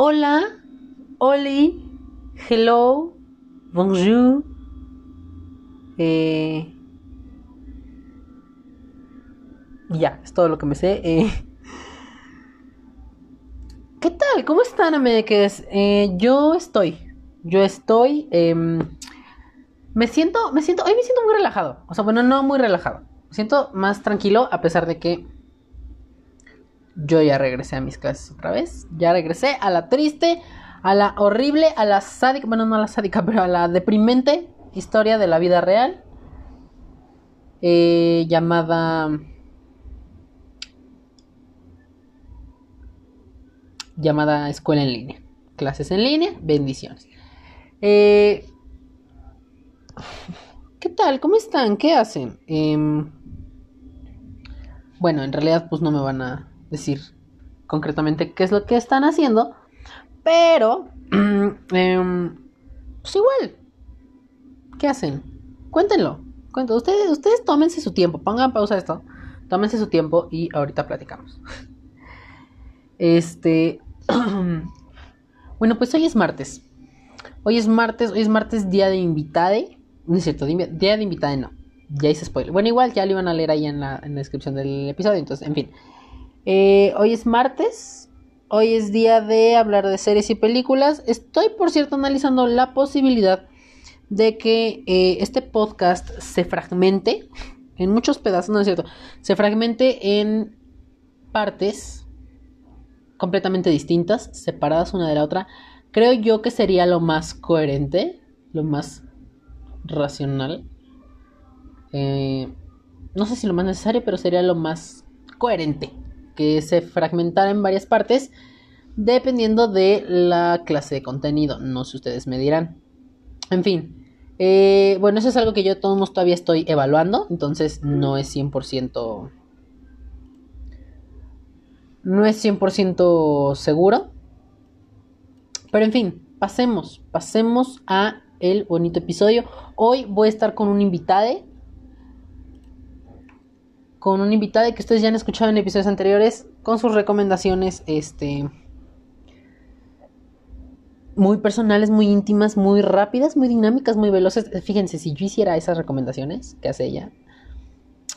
Hola, Oli, hello, bonjour. Eh, ya, es todo lo que me sé. Eh, ¿Qué tal? ¿Cómo están, ameques? Eh, yo estoy. Yo estoy. em, me siento. Me siento. Hoy me siento muy relajado. O sea, bueno, no muy relajado. Me siento más tranquilo a pesar de que. Yo ya regresé a mis clases otra vez. Ya regresé a la triste, a la horrible, a la sádica. Bueno, no a la sádica, pero a la deprimente historia de la vida real. eh, llamada. llamada escuela en línea. Clases en línea, bendiciones. Eh, ¿Qué tal? ¿Cómo están? ¿Qué hacen? Em, bueno, en realidad pues no me van a decir concretamente qué es lo que están haciendo, pero em, pues igual, ¿qué hacen? Cuéntenlo. Cuéntenlo. Ustedes, ustedes tómense su tiempo, pongan pausa esto, tómense su tiempo y ahorita platicamos. Este. bueno, pues hoy es martes. Hoy es martes, hoy es martes, día de invitade. No es cierto, día de invitade no. Ya hice spoiler. Bueno, igual ya lo iban a leer ahí en la, en la descripción del episodio. Entonces, en fin. Eh, hoy es martes. Hoy es día de hablar de series y películas. Estoy, por cierto, analizando la posibilidad de que eh, este podcast se fragmente en muchos pedazos, no es cierto, se fragmente en partes completamente distintas, separadas una de la otra, creo yo que sería lo más coherente, lo más racional. Eh, no sé si lo más necesario, pero sería lo más coherente. Que se fragmentara en varias partes, dependiendo de la clase de contenido. No sé, ustedes me dirán. En fin. eh, bueno, eso es algo que yo todos todavía estoy evaluando. Entonces no es 100% no es 100% seguro. Pero en fin, pasemos, pasemos a el bonito episodio. Hoy voy a estar con un invitade. Con un invitade que ustedes ya han escuchado en episodios anteriores. Con sus recomendaciones, este. Muy personales, muy íntimas, muy rápidas, muy dinámicas, muy veloces. Fíjense, si yo hiciera esas recomendaciones que hace ella,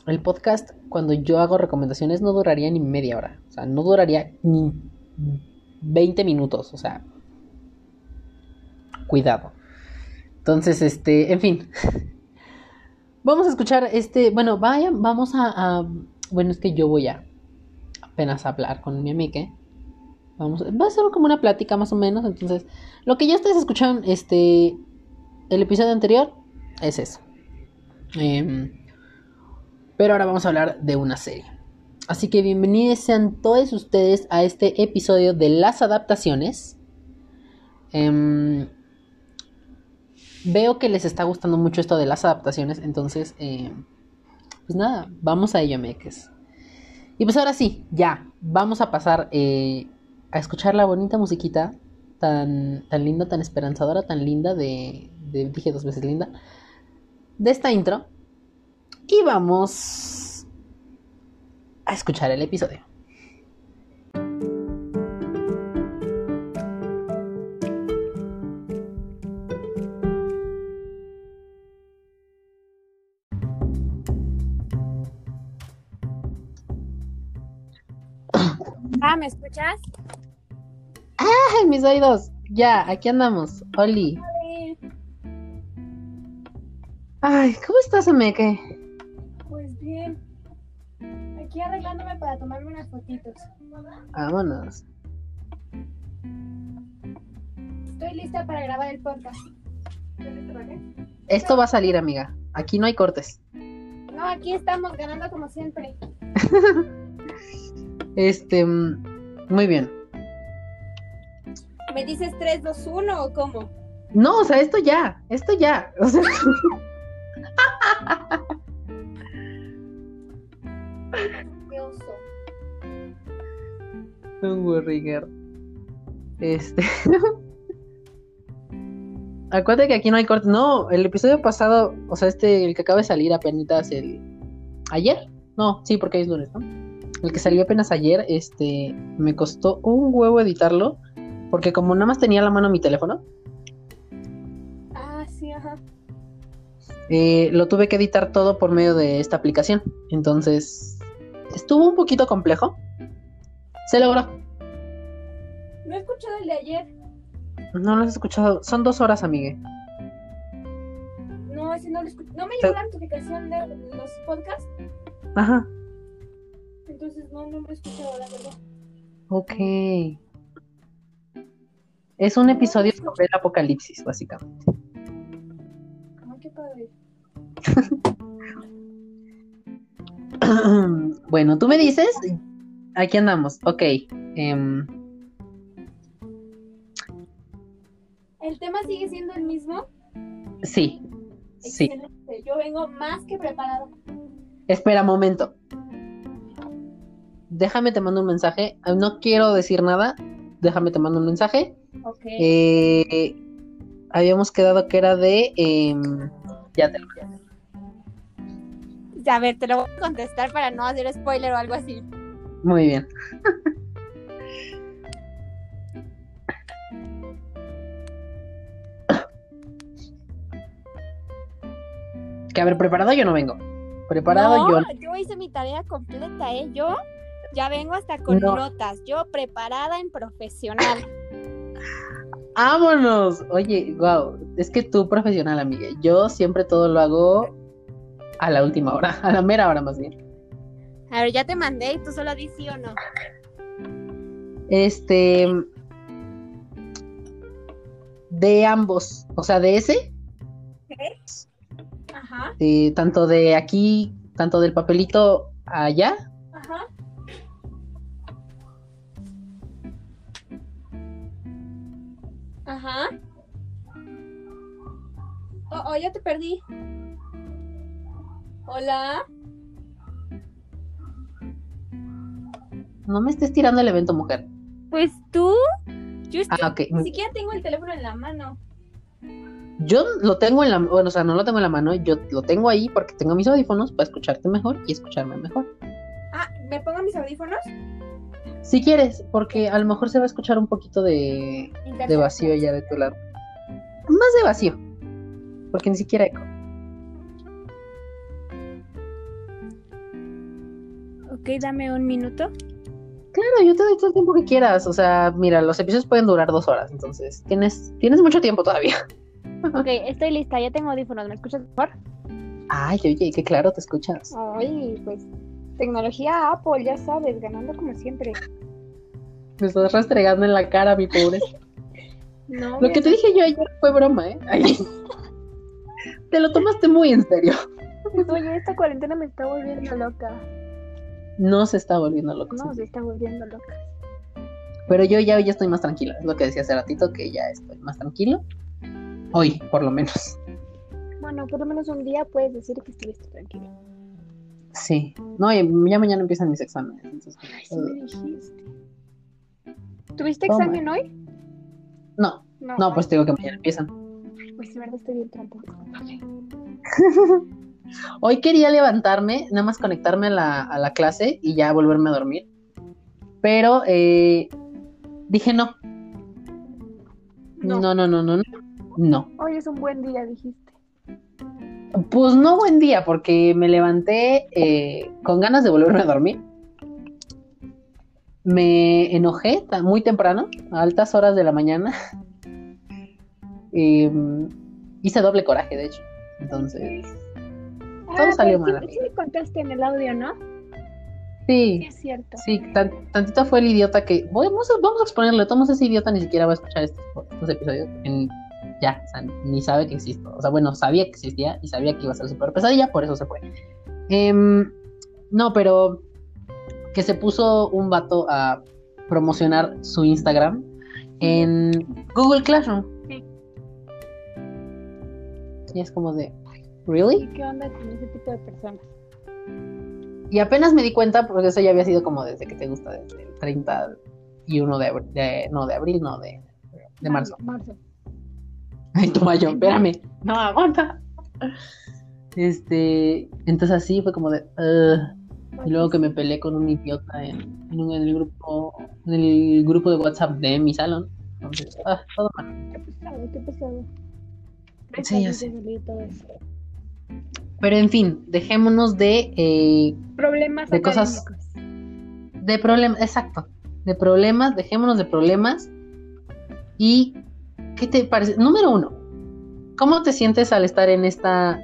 el podcast, cuando yo hago recomendaciones, no duraría ni media hora. O sea, no duraría ni 20 minutos. O sea, cuidado. Entonces, este, en fin. Vamos a escuchar este. Bueno, vaya, vamos a, a- Bueno, es que yo voy a apenas hablar con mi amiga. Vamos, va a ser como una plática más o menos. Entonces, lo que ya ustedes escucharon, este. El episodio anterior es eso. Em, pero ahora vamos a hablar de una serie. Así que bienvenidos sean todos ustedes a este episodio de las adaptaciones. Em, veo que les está gustando mucho esto de las adaptaciones, entonces, em, pues nada, vamos a ello, meques. Y pues ahora sí, ya, vamos a pasar eh, a escuchar la bonita musiquita tan, tan linda, tan esperanzadora, tan linda de, de, dije dos veces linda, de esta intro. Y vamos a escuchar el episodio. ¿Me escuchas? ¡Ay, mis oídos! Ya, aquí andamos. Oli. Ay, ¿cómo estás, Ameke? pues bien. Aquí arreglándome para tomarme unas fotitos. Vámonos. Estoy lista para grabar el podcast. Esto va a salir, amiga. Aquí no hay cortes. No, aquí estamos ganando como siempre. Este, mm, muy bien. ¿Me dices 3, 2, 1 o cómo? No, o sea, esto ya, esto ya. O sea, Qué oso. un burriger. Este. Acuérdate que aquí no hay cortes. No, el episodio pasado, o sea, este, el que acaba de salir apenas el. ¿Ayer? No, sí, porque hoy es lunes, ¿no? El que salió apenas ayer, este, me costó un huevo editarlo. Porque como nada más tenía a la mano mi teléfono, Ah, sí, ajá. eh, lo tuve que editar todo por medio de esta aplicación. Entonces, estuvo un poquito complejo. Se logró. No he escuchado el de ayer. No lo has escuchado. Son dos horas, amigue. No, ese no lo escuché. No me llegó la notificación de los podcasts. Ajá. Entonces no, no lo he escuchado, la verdad. Ok. Es un episodio sobre el apocalipsis, básicamente. Ay, qué padre. bueno, tú me dices. Aquí andamos. Ok. em, ¿El tema sigue siendo el mismo? sí. Sí. Yo vengo más que preparada. Espera, momento. Déjame te mando un mensaje. Ah, No quiero decir nada. Déjame te mando un mensaje. Ok. Eh, habíamos quedado que era de. em, ya te lo A ver, te lo voy a contestar para no hacer spoiler o algo así. Muy bien. Que a ver, preparado yo no vengo. Preparado no, yo. yo hice mi tarea completa, ¿eh? Yo ya vengo hasta con No. notas. Yo preparada en profesional. ¡Vámonos! Oye, wow. Es que tú, profesional, amiga. Yo siempre todo lo hago a la última hora. A la mera hora, más bien. A ver, ya te mandé y tú solo di sí o no. Este. De ambos. O sea, de ese. Ajá, de- tanto de aquí, tanto del papelito allá. Ajá. Oh, oh, ya te perdí. Hola. No me estés tirando el evento, mujer. Pues tú. Yo Ah, ni siquiera tengo el teléfono en la mano. Yo lo tengo en la, bueno, o sea, no lo tengo en la mano, yo lo tengo ahí porque tengo mis audífonos para escucharte mejor y escucharme mejor. Ah, ¿me pongo mis audífonos? Si quieres, porque a lo mejor se va a escuchar un poquito de, de vacío ya de tu lado. Más de vacío, porque ni siquiera eco. Ok, dame un minuto. Claro, yo te doy todo el tiempo que quieras. O sea, mira, los episodios pueden durar dos horas, entonces tienes, tienes mucho tiempo todavía. Ok, estoy lista, ya tengo audífonos. ¿Me escuchas mejor? Ay, oye, qué claro te escuchas. Ay, pues tecnología Apple, ya sabes, ganando como siempre. Me estás restregando en la cara, mi pobre. No, Lo que te dije yo ayer fue broma, ¿eh? Ay. Te lo tomaste muy en serio. Oye, esta cuarentena me está volviendo loca. No se está volviendo loco. No, se está volviendo loca. Pero yo ya, ya estoy más tranquila. Es lo que decía hace ratito, que ya estoy más tranquilo. Hoy, por lo menos. Bueno, por lo menos un día puedes decir que estuviste tranquilo. Sí. No, ya mañana empiezan mis exámenes. entonces, Ay, sí me dijiste. ¿Tuviste examen hoy? No, no, pues te digo que mañana empiezan. Pues de verdad estoy bien trampa. Hoy quería levantarme, nada más conectarme a la, a la clase y ya volverme a dormir. Pero eh, dije no. No, no, no, no, no. No. Hoy es un buen día, dijiste. Pues no buen día, porque me levanté eh, con ganas de volverme a dormir. Me enojé muy temprano, a altas horas de la mañana. Eh, hice doble coraje, de hecho. Entonces, Todo salió pues, mal, Sí, sí me contaste en el audio, ¿no? sí, Sí, es cierto. sí, tan- tantito fue el idiota que. Vamos a, vamos a exponerle, tomamos ese idiota, ni siquiera va a escuchar estos, estos episodios. en- ya, o sea, ni sabe que existo. O sea, bueno, sabía que existía y sabía que iba a ser súper pesadilla, por eso se fue. Em, no, pero que se puso un vato a promocionar su Instagram en Google Classroom. Sí. Y es como de, ¿really? ¿Y qué onda con ese tipo de personas? Y apenas me di cuenta, porque eso ya había sido como desde que te gusta, desde el 31 de abril, de- no, de abril, no, de, de marzo. Marzo. Ay, tu mayo, espérame. No, aguanta. Este, entonces así fue como de, "Ugh". y luego que me peleé con un idiota en, en, un- en el grupo, en el grupo de WhatsApp de mi salón. entonces, ah, todo mal. Qué pesado, qué pesado. Sí, ya sé. Pero en fin, dejémonos de, eh, Problemas De cosas- de problemas, exacto, de problemas, dejémonos de problemas. ¿Y qué te parece? Número uno, ¿cómo te sientes al estar en esta,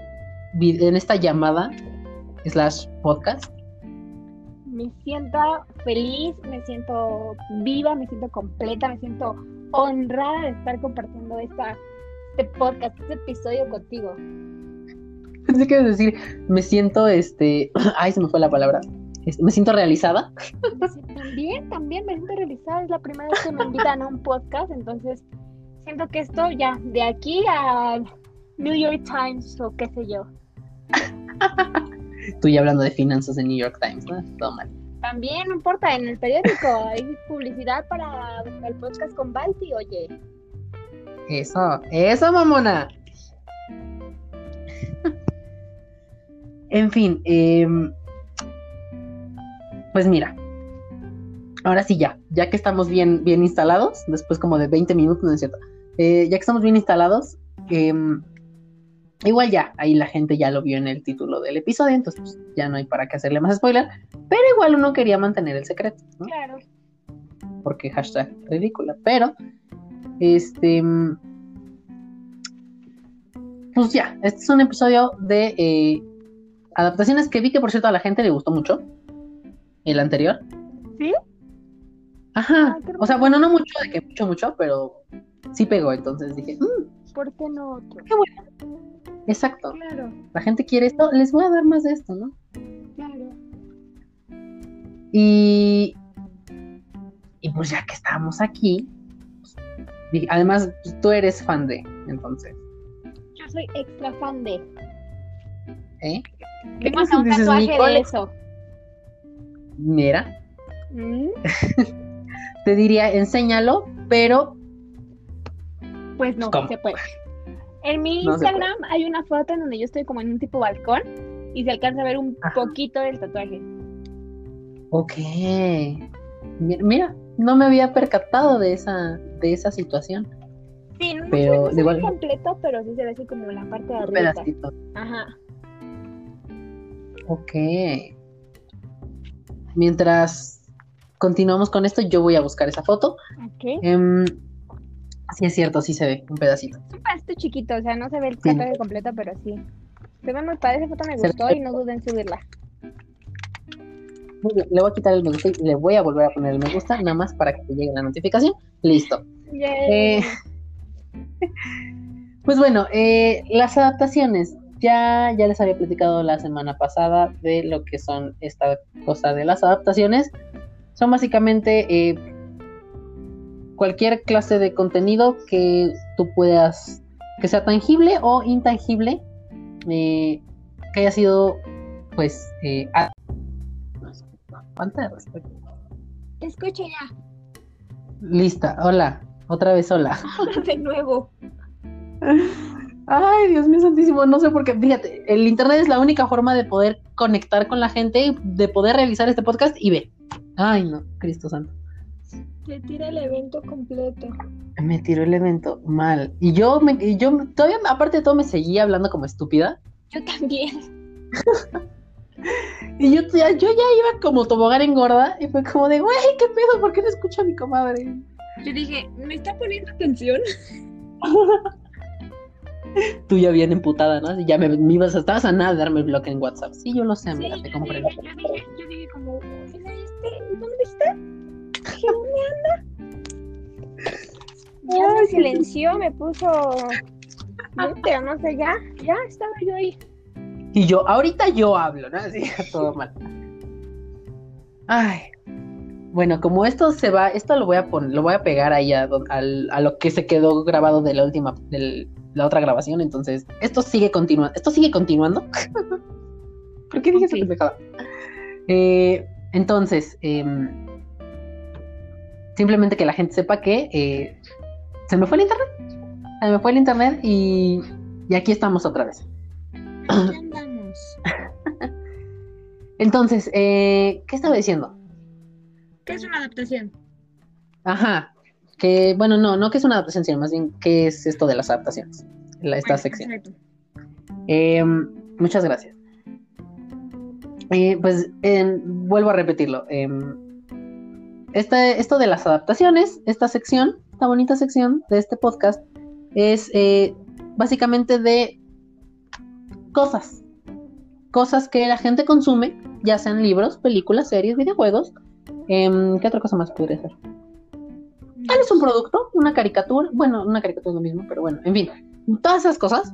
en esta llamada slash podcast? Me siento feliz, me siento viva, me siento completa, me siento honrada de estar compartiendo esta, este podcast, este episodio contigo. Pensé que decir, me siento, este, ay, se me fue la palabra, Este, me siento realizada. También, también me siento realizada. Es la primera vez que me invitan a un podcast, entonces siento que esto ya, de aquí a New York Times o qué sé yo. Tú ya hablando de finanzas en New York Times, ¿no? Todo mal. También no importa, en el periódico hay publicidad para el podcast con Balti, oye. Eso, eso, mamona. en fin, em, pues mira, ahora sí ya, ya que estamos bien, bien instalados, después como de 20 minutos, no es cierto, eh, ya que estamos bien instalados, em, igual ya, ahí la gente ya lo vio en el título del episodio, entonces pues, ya no hay para qué hacerle más spoiler, pero igual uno quería mantener el secreto, ¿no? Claro. porque hashtag ridícula, pero este mm, pues ya, este es un episodio de eh, adaptaciones que vi que por cierto a la gente le gustó mucho el anterior. ¿Sí? Ajá, Ah, o sea, bueno, no mucho, de que mucho, mucho, pero sí pegó, entonces dije, "Mm, ¿Por qué no otro? exacto, Claro, la gente quiere esto, les voy a dar más de esto, ¿no? claro. Y, y pues ya que estábamos aquí, pues, además pues, tú eres fan de, entonces, Yo soy extra fan de. ¿eh? Tengo hasta un tatuaje Nicole. de eso. Mira, Mm, te diría, enséñalo, pero Pues no, ¿Cómo? se puede. En mi No Instagram hay una foto en donde yo estoy como en un tipo balcón y se alcanza a ver un Ajá. poquito del tatuaje. ok. Mi- Mira, no me había percatado de esa, de esa situación. Sí, no, Pero no se ve completo, pero sí se ve así como la parte de arriba. pedacito. Ajá. Ok. Mientras continuamos con esto, yo voy a buscar esa foto. Ok. Em, sí es cierto, sí se ve un pedacito. Es un pedacito chiquito, o sea, no se ve el Sí. tatuaje completo, pero sí. Se ve muy padre, esa foto me Se gustó y no duden en subirla. Muy bien, Le voy a quitar el me gusta y le voy a volver a poner el me gusta, nada más para que te llegue la notificación. Listo. Eh, Pues bueno, eh, las adaptaciones. Ya, ya les había platicado la semana pasada de lo que son esta cosa de las adaptaciones. Son básicamente eh, cualquier clase de contenido que tú puedas, que sea tangible o intangible, eh, que haya sido, pues, eh, a- falta de respeto. Te escucho ya. Lista, hola, otra vez hola. de nuevo. Ay, Dios mío santísimo, no sé por qué. Fíjate, el internet es la única forma de poder conectar con la gente, de poder realizar este podcast y ve. Ay, no, Cristo santo. Te tira el evento completo. Me tiró el evento mal. Y yo, me, y yo todavía, aparte de todo, me seguía hablando como estúpida. Yo también. Y yo ya, yo ya iba como tobogán engorda. Y fue como de, güey, ¿qué pedo? ¿Por qué no escucho a mi comadre? Yo dije, ¿me está poniendo atención? Tú ya bien emputada, ¿no? Ya me, me ibas, estabas a nada de darme el bloque en WhatsApp. Sí, yo lo sé, Sí, amiga, te comprendo. yo, dije, Ya me silenció, me puso no sé, ya, ya estaba yo ahí. Y yo, ahorita yo hablo, ¿no? Así, todo mal. Ay. Bueno, como esto se va, esto lo voy a poner, lo voy a pegar ahí a, a lo que se quedó grabado de la última, de la otra grabación, entonces, esto sigue continuando, esto sigue continuando. ¿Por qué dije esa Ok. pendejada? Eh, entonces, em, simplemente que la gente sepa que eh, se me fue el internet, se me fue el internet y, y aquí estamos otra vez. Aquí andamos. Entonces, eh, ¿qué estaba diciendo? ¿Qué es una adaptación? Ajá. que, bueno, no, no que es una adaptación, sino más bien qué es esto de las adaptaciones, la- esta Bueno, sección. Eh, muchas gracias. Eh, pues eh, vuelvo a repetirlo. eh, este- esto de las adaptaciones, esta sección, esta bonita sección de este podcast, es eh, básicamente de cosas. Cosas que la gente consume, ya sean libros, películas, series, videojuegos. Em, ¿Qué otra cosa más podría ser? Tal vez un producto, una caricatura. Bueno, una caricatura es lo mismo, pero bueno, en fin. Todas esas cosas.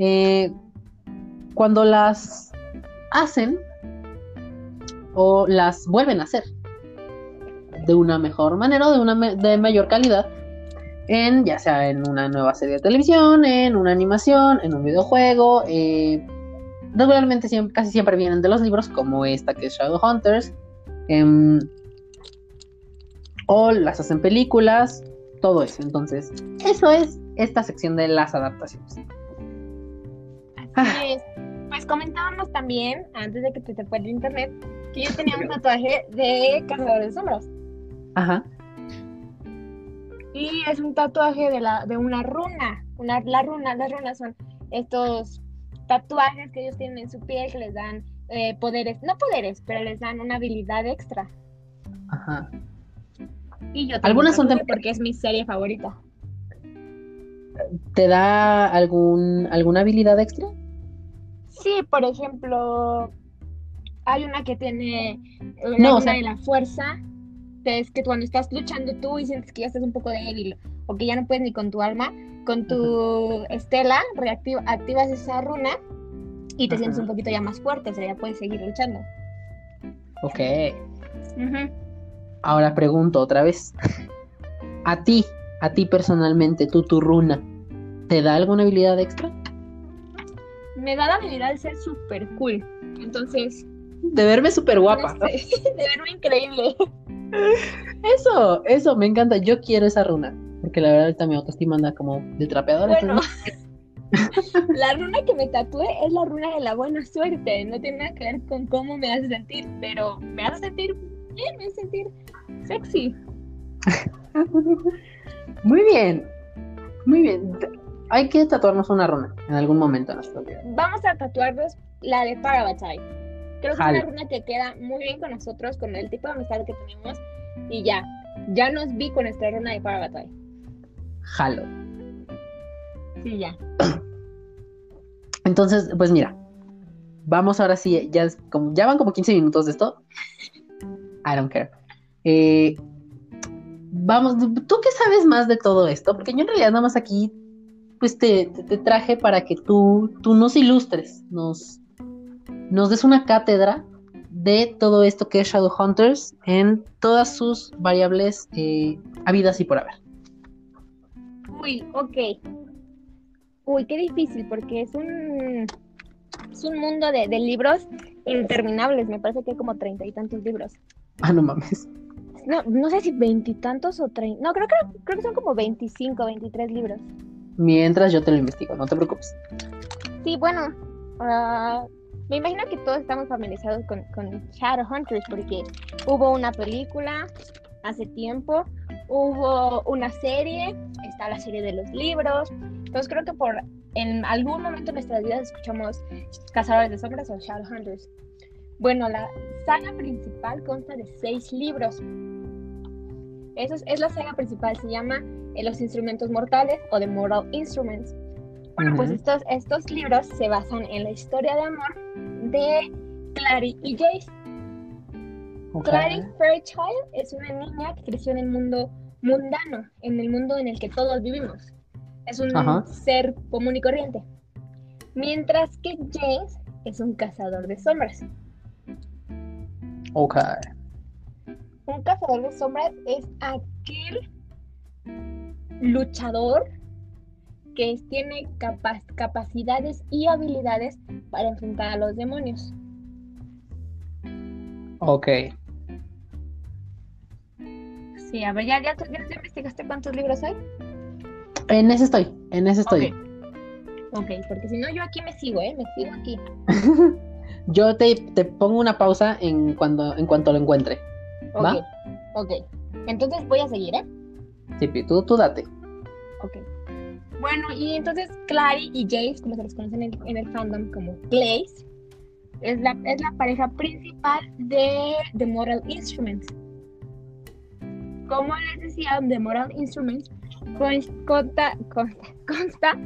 eh, cuando las hacen o las vuelven a hacer de una mejor manera o de una me- de mayor calidad en ya sea en una nueva serie de televisión, en una animación, en un videojuego, eh, regularmente siempre, casi siempre vienen de los libros como esta que es Shadowhunters em, o las hacen películas, todo eso. Entonces, eso es esta sección de las adaptaciones. Así es. Pues comentábamos también, antes de que te, te fuera el internet, que yo tenía un tatuaje de Cazador de Sombras. Ajá. Y es un tatuaje de, la, de una runa. Una, la runa, las runas son estos tatuajes que ellos tienen en su piel que les dan eh, poderes, no poderes, pero les dan una habilidad extra. Ajá. Y yo Algunas un son porque es mi serie favorita. ¿Te da algún alguna habilidad extra? Sí, por ejemplo, hay una que tiene la No, o runa sea- de la fuerza, es que cuando estás luchando tú y sientes que ya estás un poco débil o que ya no puedes ni con tu alma, con tu estela reactiva, activas esa runa y te Ajá. sientes un poquito ya más fuerte, o sea, ya puedes seguir luchando. Ok. Ahora pregunto otra vez. A ti, a ti personalmente, tú, tu runa, ¿te da alguna habilidad extra? Me da la habilidad de ser súper cool, entonces, De verme súper guapa. no sé, de verme increíble. Eso, eso, me encanta. Yo quiero esa runa. Porque la verdad ahorita mi autoestima anda como de trapeador. Bueno, la runa que me tatué es la runa de la buena suerte. No tiene nada que ver con cómo me hace sentir, pero me hace sentir bien, me hace sentir sexy. Muy bien. Muy bien. Hay que tatuarnos una runa en algún momento de nuestra vida. Vamos a tatuarnos la de Parabatai. Creo que es una runa que queda muy bien con nosotros, con el tipo de amistad que tenemos. Y ya, ya nos vi con nuestra runa de Parabatai. Jalo. Sí, ya. Entonces, pues mira. Vamos ahora sí, ya, es como, ya van como 15 minutos de esto. I don't care. Eh, vamos, ¿tú qué sabes más de todo esto? Porque yo en realidad nada más aquí, pues te, te- te traje para que tú, tú nos ilustres, nos, nos des una cátedra de todo esto que es Shadowhunters en todas sus variables eh, habidas y por haber. Uy, ok. Uy, qué difícil, porque es un, es un mundo de, de libros interminables. Me parece que hay como treinta y tantos libros. Ah, no mames. No, no sé si veintitantos o treinta. No, creo, que creo que son como 25, 23 libros. Mientras yo te lo investigo, no te preocupes. Sí, bueno, ah, me imagino que todos estamos familiarizados con, con Shadowhunters porque hubo una película hace tiempo, hubo una serie, está la serie de los libros. Entonces creo que por en algún momento de nuestras vidas escuchamos Cazadores de Sombras o Shadowhunters. Bueno, la saga principal consta de seis libros. Eso es, es la saga principal, se llama eh, Los Instrumentos Mortales o The Mortal Instruments. Bueno, pues estos, estos libros se basan en la historia de amor de Clary y Jace. Clary Fairchild es una niña que creció en el mundo mundano, en el mundo en el que todos vivimos. Es un Ajá. ser común y corriente. Mientras que James es un cazador de sombras. Ok. Un cazador de sombras es aquel luchador que tiene capa- capacidades y habilidades para enfrentar a los demonios. Ok. Sí, a ver, ¿ya, ya, ya te investigaste cuántos libros hay? En ese estoy, en ese estoy. Ok, porque si no yo aquí me sigo, ¿eh? Me sigo aquí. Yo te, te pongo una pausa en cuando en cuanto lo encuentre. Ok, ¿Va? ok. Entonces voy a seguir, ¿eh? Sí, tú, tú date. Ok. Bueno, y entonces Clary y Jace, como se les conoce en el, en el fandom como Glaze, es la, es la pareja principal de The Moral Instruments. Como les decía, The Moral Instruments consta, consta, consta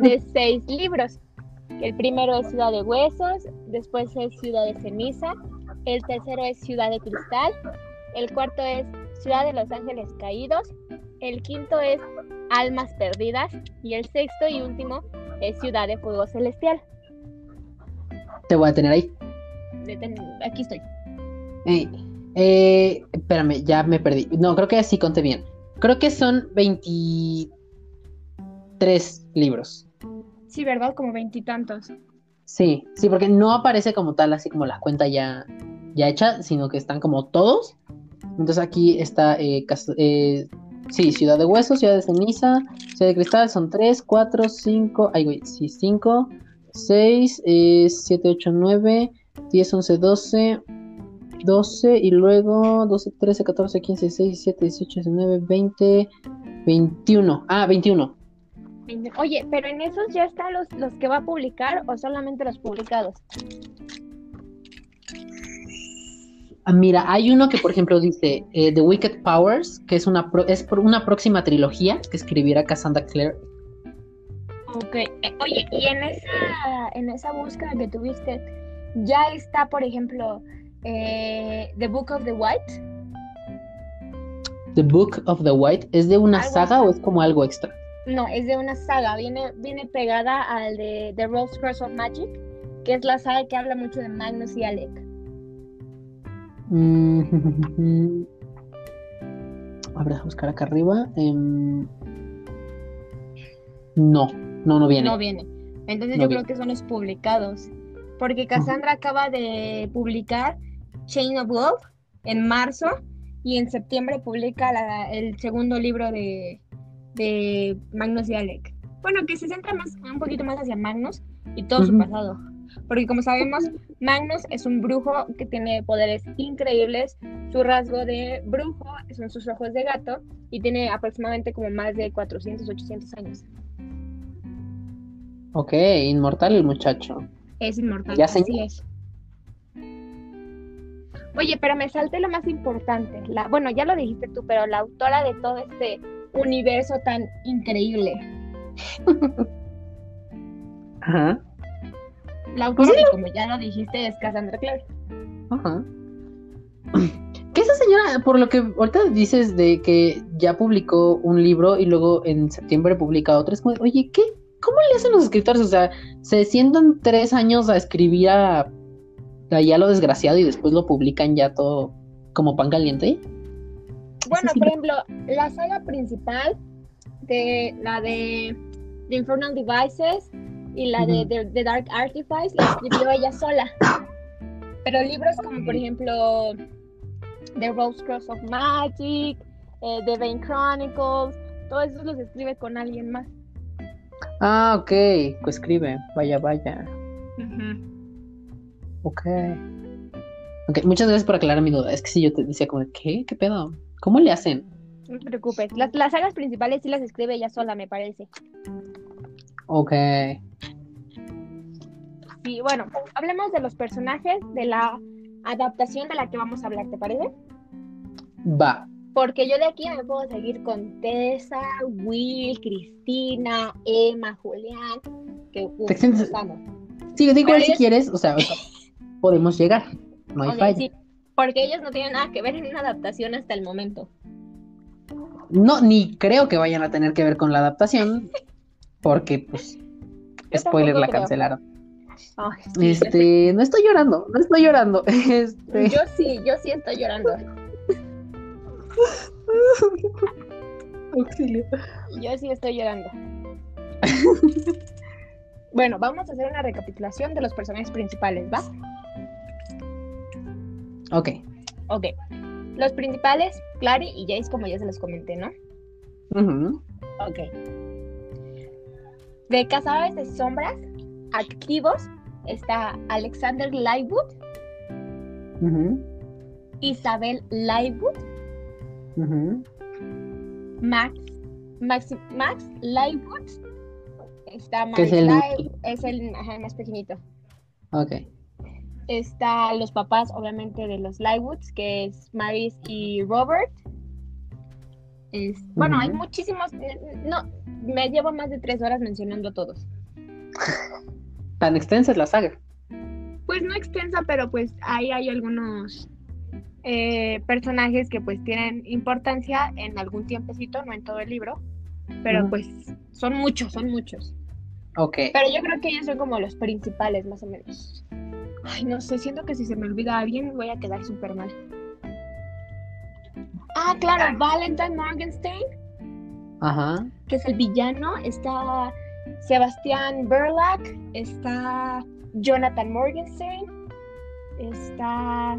de seis libros. El primero es Ciudad de Huesos, después es Ciudad de Ceniza, el tercero es Ciudad de Cristal, el cuarto es Ciudad de los Ángeles Caídos, el quinto es Almas Perdidas y el sexto y último es Ciudad de Fuego Celestial. Te voy a tener ahí. Aquí estoy. Eh, espérame, ya me perdí. No, creo que así conté bien. Creo que son 23 libros. Sí, ¿verdad? Como veintitantos. Sí, sí, porque no aparece como tal, así como la cuenta ya, ya hecha, sino que están como todos. Entonces aquí está, eh, eh, sí, Ciudad de Huesos, Ciudad de Ceniza, Ciudad de Cristal, son 3, 4, 5, ay, güey, sí, 5, 6, 7, 8, 9, 10, 11, 12, 12 y luego 12, 13, 14, 15, 16, 17, 18, 19, 20, 21. Ah, 21. Oye, pero en esos ya están los, los que va a publicar o solamente los publicados. Ah, mira, hay uno que por ejemplo dice eh, The Wicked Powers, que es una es por una próxima trilogía que escribirá Cassandra Clare. Ok, eh, oye, y en esa, en esa búsqueda que tuviste, ya está, por ejemplo, eh, The Book of the White. The Book of the White, ¿es de una saga o es como algo extra? No, es de una saga, viene, viene pegada al de The Rose Cross of Magic, que es la saga que habla mucho de Magnus y Alec. Mm, a buscar acá arriba. Em, no, no, no viene. No viene. Entonces yo creo que son los publicados. Porque Cassandra acaba de publicar Chain of Love en marzo y en septiembre publica el segundo libro de, de Magnus y Alec. Bueno, que se centra más, un poquito más hacia Magnus y todo su pasado. Porque como sabemos, Magnus es un brujo que tiene poderes increíbles. Su rasgo de brujo son sus ojos de gato y tiene aproximadamente como más de 400, 800 años. Ok, inmortal el muchacho. Es inmortal. Ya así es. Oye, pero me salté lo más importante. La, bueno, ya lo dijiste tú, pero la autora de todo este universo tan increíble. Ajá. La autora, como ya lo dijiste, es Cassandra Clare. Ajá. Que esa señora, por lo que ahorita dices de que ya publicó un libro y luego en septiembre publica otro, es como, oye, ¿qué? ¿Cómo le hacen los escritores? O sea, se sientan tres años a escribir a, a ya lo desgraciado y después lo publican ya todo como pan caliente. Bueno, por ejemplo, la saga principal de la de The Infernal Devices y la de, The Dark Artifice la escribió ella sola. Pero libros como por ejemplo The Rose Cross of Magic, eh, The Vain Chronicles, todo eso los escribe con alguien más. Ah, ok, escribe, vaya, vaya. Ok. Ok, muchas gracias por aclarar mi duda. Es que si yo te decía como, ¿qué? ¿Qué pedo? ¿Cómo le hacen? No te preocupes. Las, sagas principales sí las escribe ella sola, me parece. Ok. Sí, bueno, hablemos de los personajes de la adaptación de la que vamos a hablar, ¿te parece? Va. Porque yo de aquí me puedo seguir con Tessa, Will, Cristina, Emma, Julián, que uf, Sí, digo si quieres, o sea, podemos llegar. No hay falla. Sí, porque ellos no tienen nada que ver en una adaptación hasta el momento. No, ni creo que vayan a tener que ver con la adaptación, porque pues spoiler la cancelaron. Este, no estoy llorando, no estoy llorando. Este... Yo sí, yo sí estoy llorando. Auxilio. Yo sí estoy llorando. bueno, vamos a hacer una recapitulación de los personajes principales, ¿va? Ok. Ok. Los principales, Clary y Jace, como ya se los comenté, ¿no? Ok. De Cazadores de Sombras, activos, está Alexander Lightwood, Isabel Lightwood, Max, Max, Max Lightwood. Está Que es el- Light- es el, ajá, más pequeñito. Ok. Está los papás, obviamente, de los Lightwoods, que es Maris y Robert. Es- bueno, hay muchísimos. No, me llevo más de tres horas mencionando a todos. Tan extensa es la saga. Pues no extensa, pero pues ahí hay algunos eh, personajes que pues tienen importancia en algún tiempecito, no en todo el libro, pero pues son muchos, son muchos. Ok. Pero yo creo que ellos son como los principales, más o menos. Ay, no sé, siento que si se me olvida alguien voy a quedar súper mal. Ah, claro, Valentine Morgenstein, Ajá. que es el villano. Está Sebastián Berlac, está Jonathan Morgenstein, está...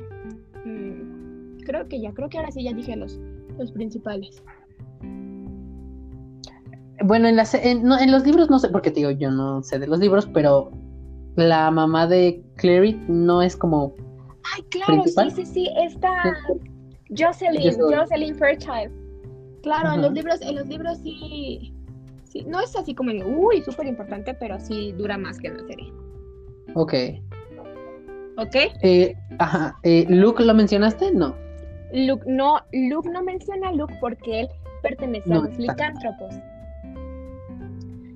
mm, creo que ya, creo que ahora sí ya dije los, los principales. Bueno, en, las, en, no, en los libros no sé, porque te digo, yo no sé de los libros, pero la mamá de Clary no es como. Ay, claro, ¿Principal? sí, sí, sí, está Jocelyn, Jocelyn. Fairchild. Claro, en los libros, en los libros sí, sí, no es así como uy, súper importante, pero sí dura más que en la serie. Ok. ¿Ok? Eh, ajá. Eh, ¿Luke lo mencionaste? No. Luke no, Luke no menciona a Luke porque él pertenece No a los licántropos.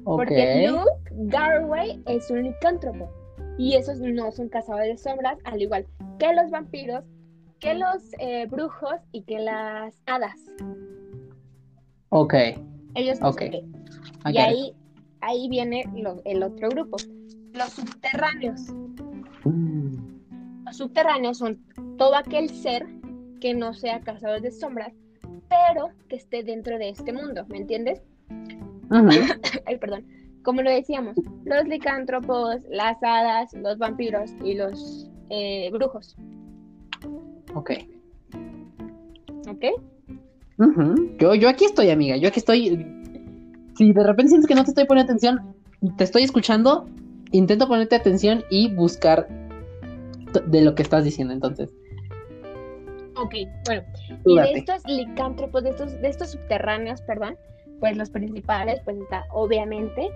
Porque Luke Garway es un licántropo. Y esos no son cazadores de sombras, al igual que los vampiros, que los eh, brujos y que las hadas. Ok. Ellos no Ok. son Y ahí, ahí viene lo- el otro grupo, los subterráneos. Los subterráneos son todo aquel ser que no sea cazador de sombras, pero que esté dentro de este mundo, ¿me entiendes? ujú. Ay, perdón. Como lo decíamos, los licántropos, las hadas, los vampiros y los eh, brujos, Ok. ¿ok? Yo, yo aquí estoy, amiga. Yo aquí estoy. Si de repente sientes que no te estoy poniendo atención, te estoy escuchando, intento ponerte atención y buscar de lo que estás diciendo. Entonces, Ok, bueno. Y de estos licántropos, de estos, de estos subterráneos, perdón, pues los principales, pues está obviamente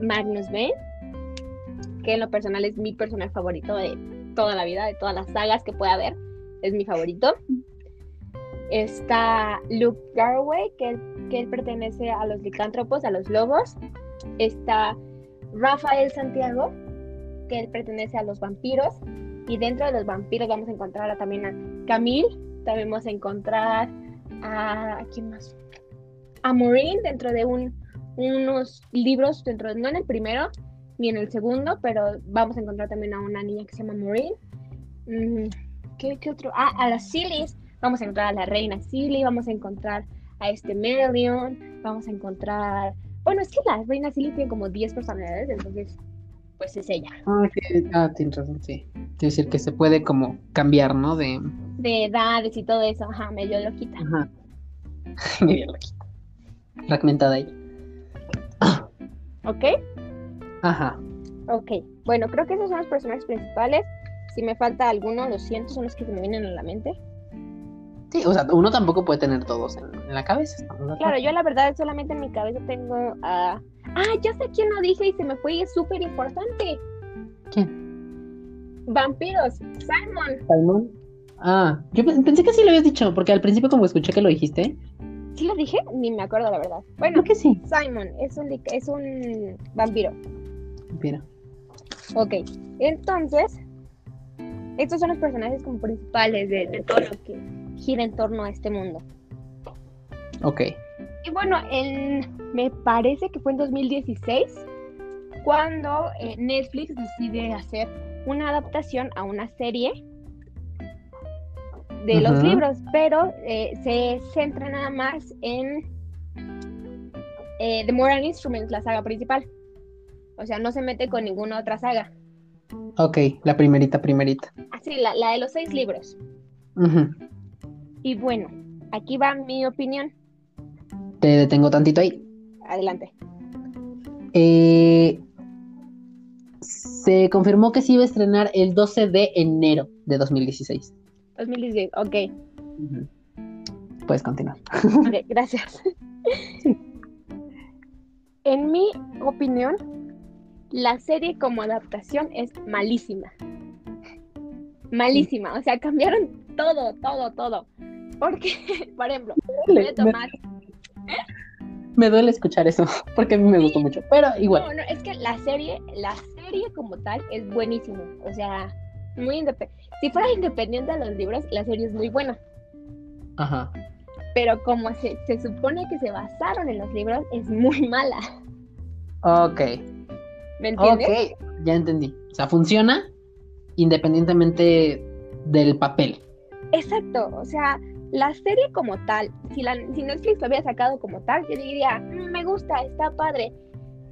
Magnus Bane, que en lo personal es mi personaje favorito de toda la vida, de todas las sagas que pueda haber, es mi favorito. Está Luke Garway, que que él pertenece a los licántropos, a los lobos. Está Rafael Santiago, que él pertenece a los vampiros. Y dentro de los vampiros vamos a encontrar a- también a Camille, también vamos a encontrar a, ¿a quién más? A Maureen dentro de un, unos libros, dentro de- no en el primero ni en el segundo, pero vamos a encontrar también a una niña que se llama Maureen. Mm, ¿qué, qué otro? Ah, a las Silis, vamos a encontrar a la reina Silly, vamos a encontrar a este Melion, vamos a encontrar... Bueno, es que la reina Silly tiene como 10 personalidades, entonces, pues es ella. Ah, sí. Ah, tienes razón, sí. Quiero decir que se puede como cambiar, ¿no? De. De edades y todo eso, ajá, medio loquita. Ajá. Medio loquita. Fragmentada ahí. ¿Ok? Ajá. Ok, bueno, creo que esos son los personajes principales. Si me falta alguno, lo siento, son los que se me vienen a la mente. Sí, o sea, uno tampoco puede tener todos en, en la cabeza. Claro, yo la verdad solamente en mi cabeza tengo a... Ah, ya sé quién lo dije y se me fue y es súper importante. ¿Quién? Vampiros, Simon. Simon. Ah, yo pe- pensé que sí lo habías dicho, porque al principio como escuché que lo dijiste. ¿Sí lo dije? Ni me acuerdo la verdad. Bueno, Creo que sí. Simon es un, es un vampiro. Mira. Ok, entonces, estos son los personajes como principales de, de todo lo que gira en torno a este mundo. Ok. Y bueno, en, me parece que fue en 2016 cuando eh, Netflix decide hacer una adaptación a una serie de los libros, pero eh, se centra nada más en eh, The Moral Instruments, la saga principal. O sea, no se mete con ninguna otra saga. Ok, la primerita, primerita. Así, la, la de los seis libros. Ujú. Y bueno, aquí va mi opinión. Te detengo tantito ahí. Adelante. Eh, se confirmó que se iba a estrenar el 12 de enero de 2016. 2016, ok. Ujú. Puedes continuar. Ok, gracias. En mi opinión, la serie como adaptación es malísima. Malísima. O sea, cambiaron todo, todo, todo. Porque, por ejemplo, Me, tomar... me duele escuchar eso, porque a mí me gustó mucho. Pero igual. No, no, es que la serie, la serie como tal es buenísima. O sea, muy independiente. Si fuera independiente de los libros, la serie es muy buena. Ajá. Pero como se, se supone que se basaron en los libros, es muy mala. Ok. ¿Me entiendes? Ok, ya entendí. O sea, funciona independientemente del papel. Exacto, o sea, la serie como tal, si, la, si Netflix lo había sacado como tal, yo diría, "Mm, me gusta, está padre,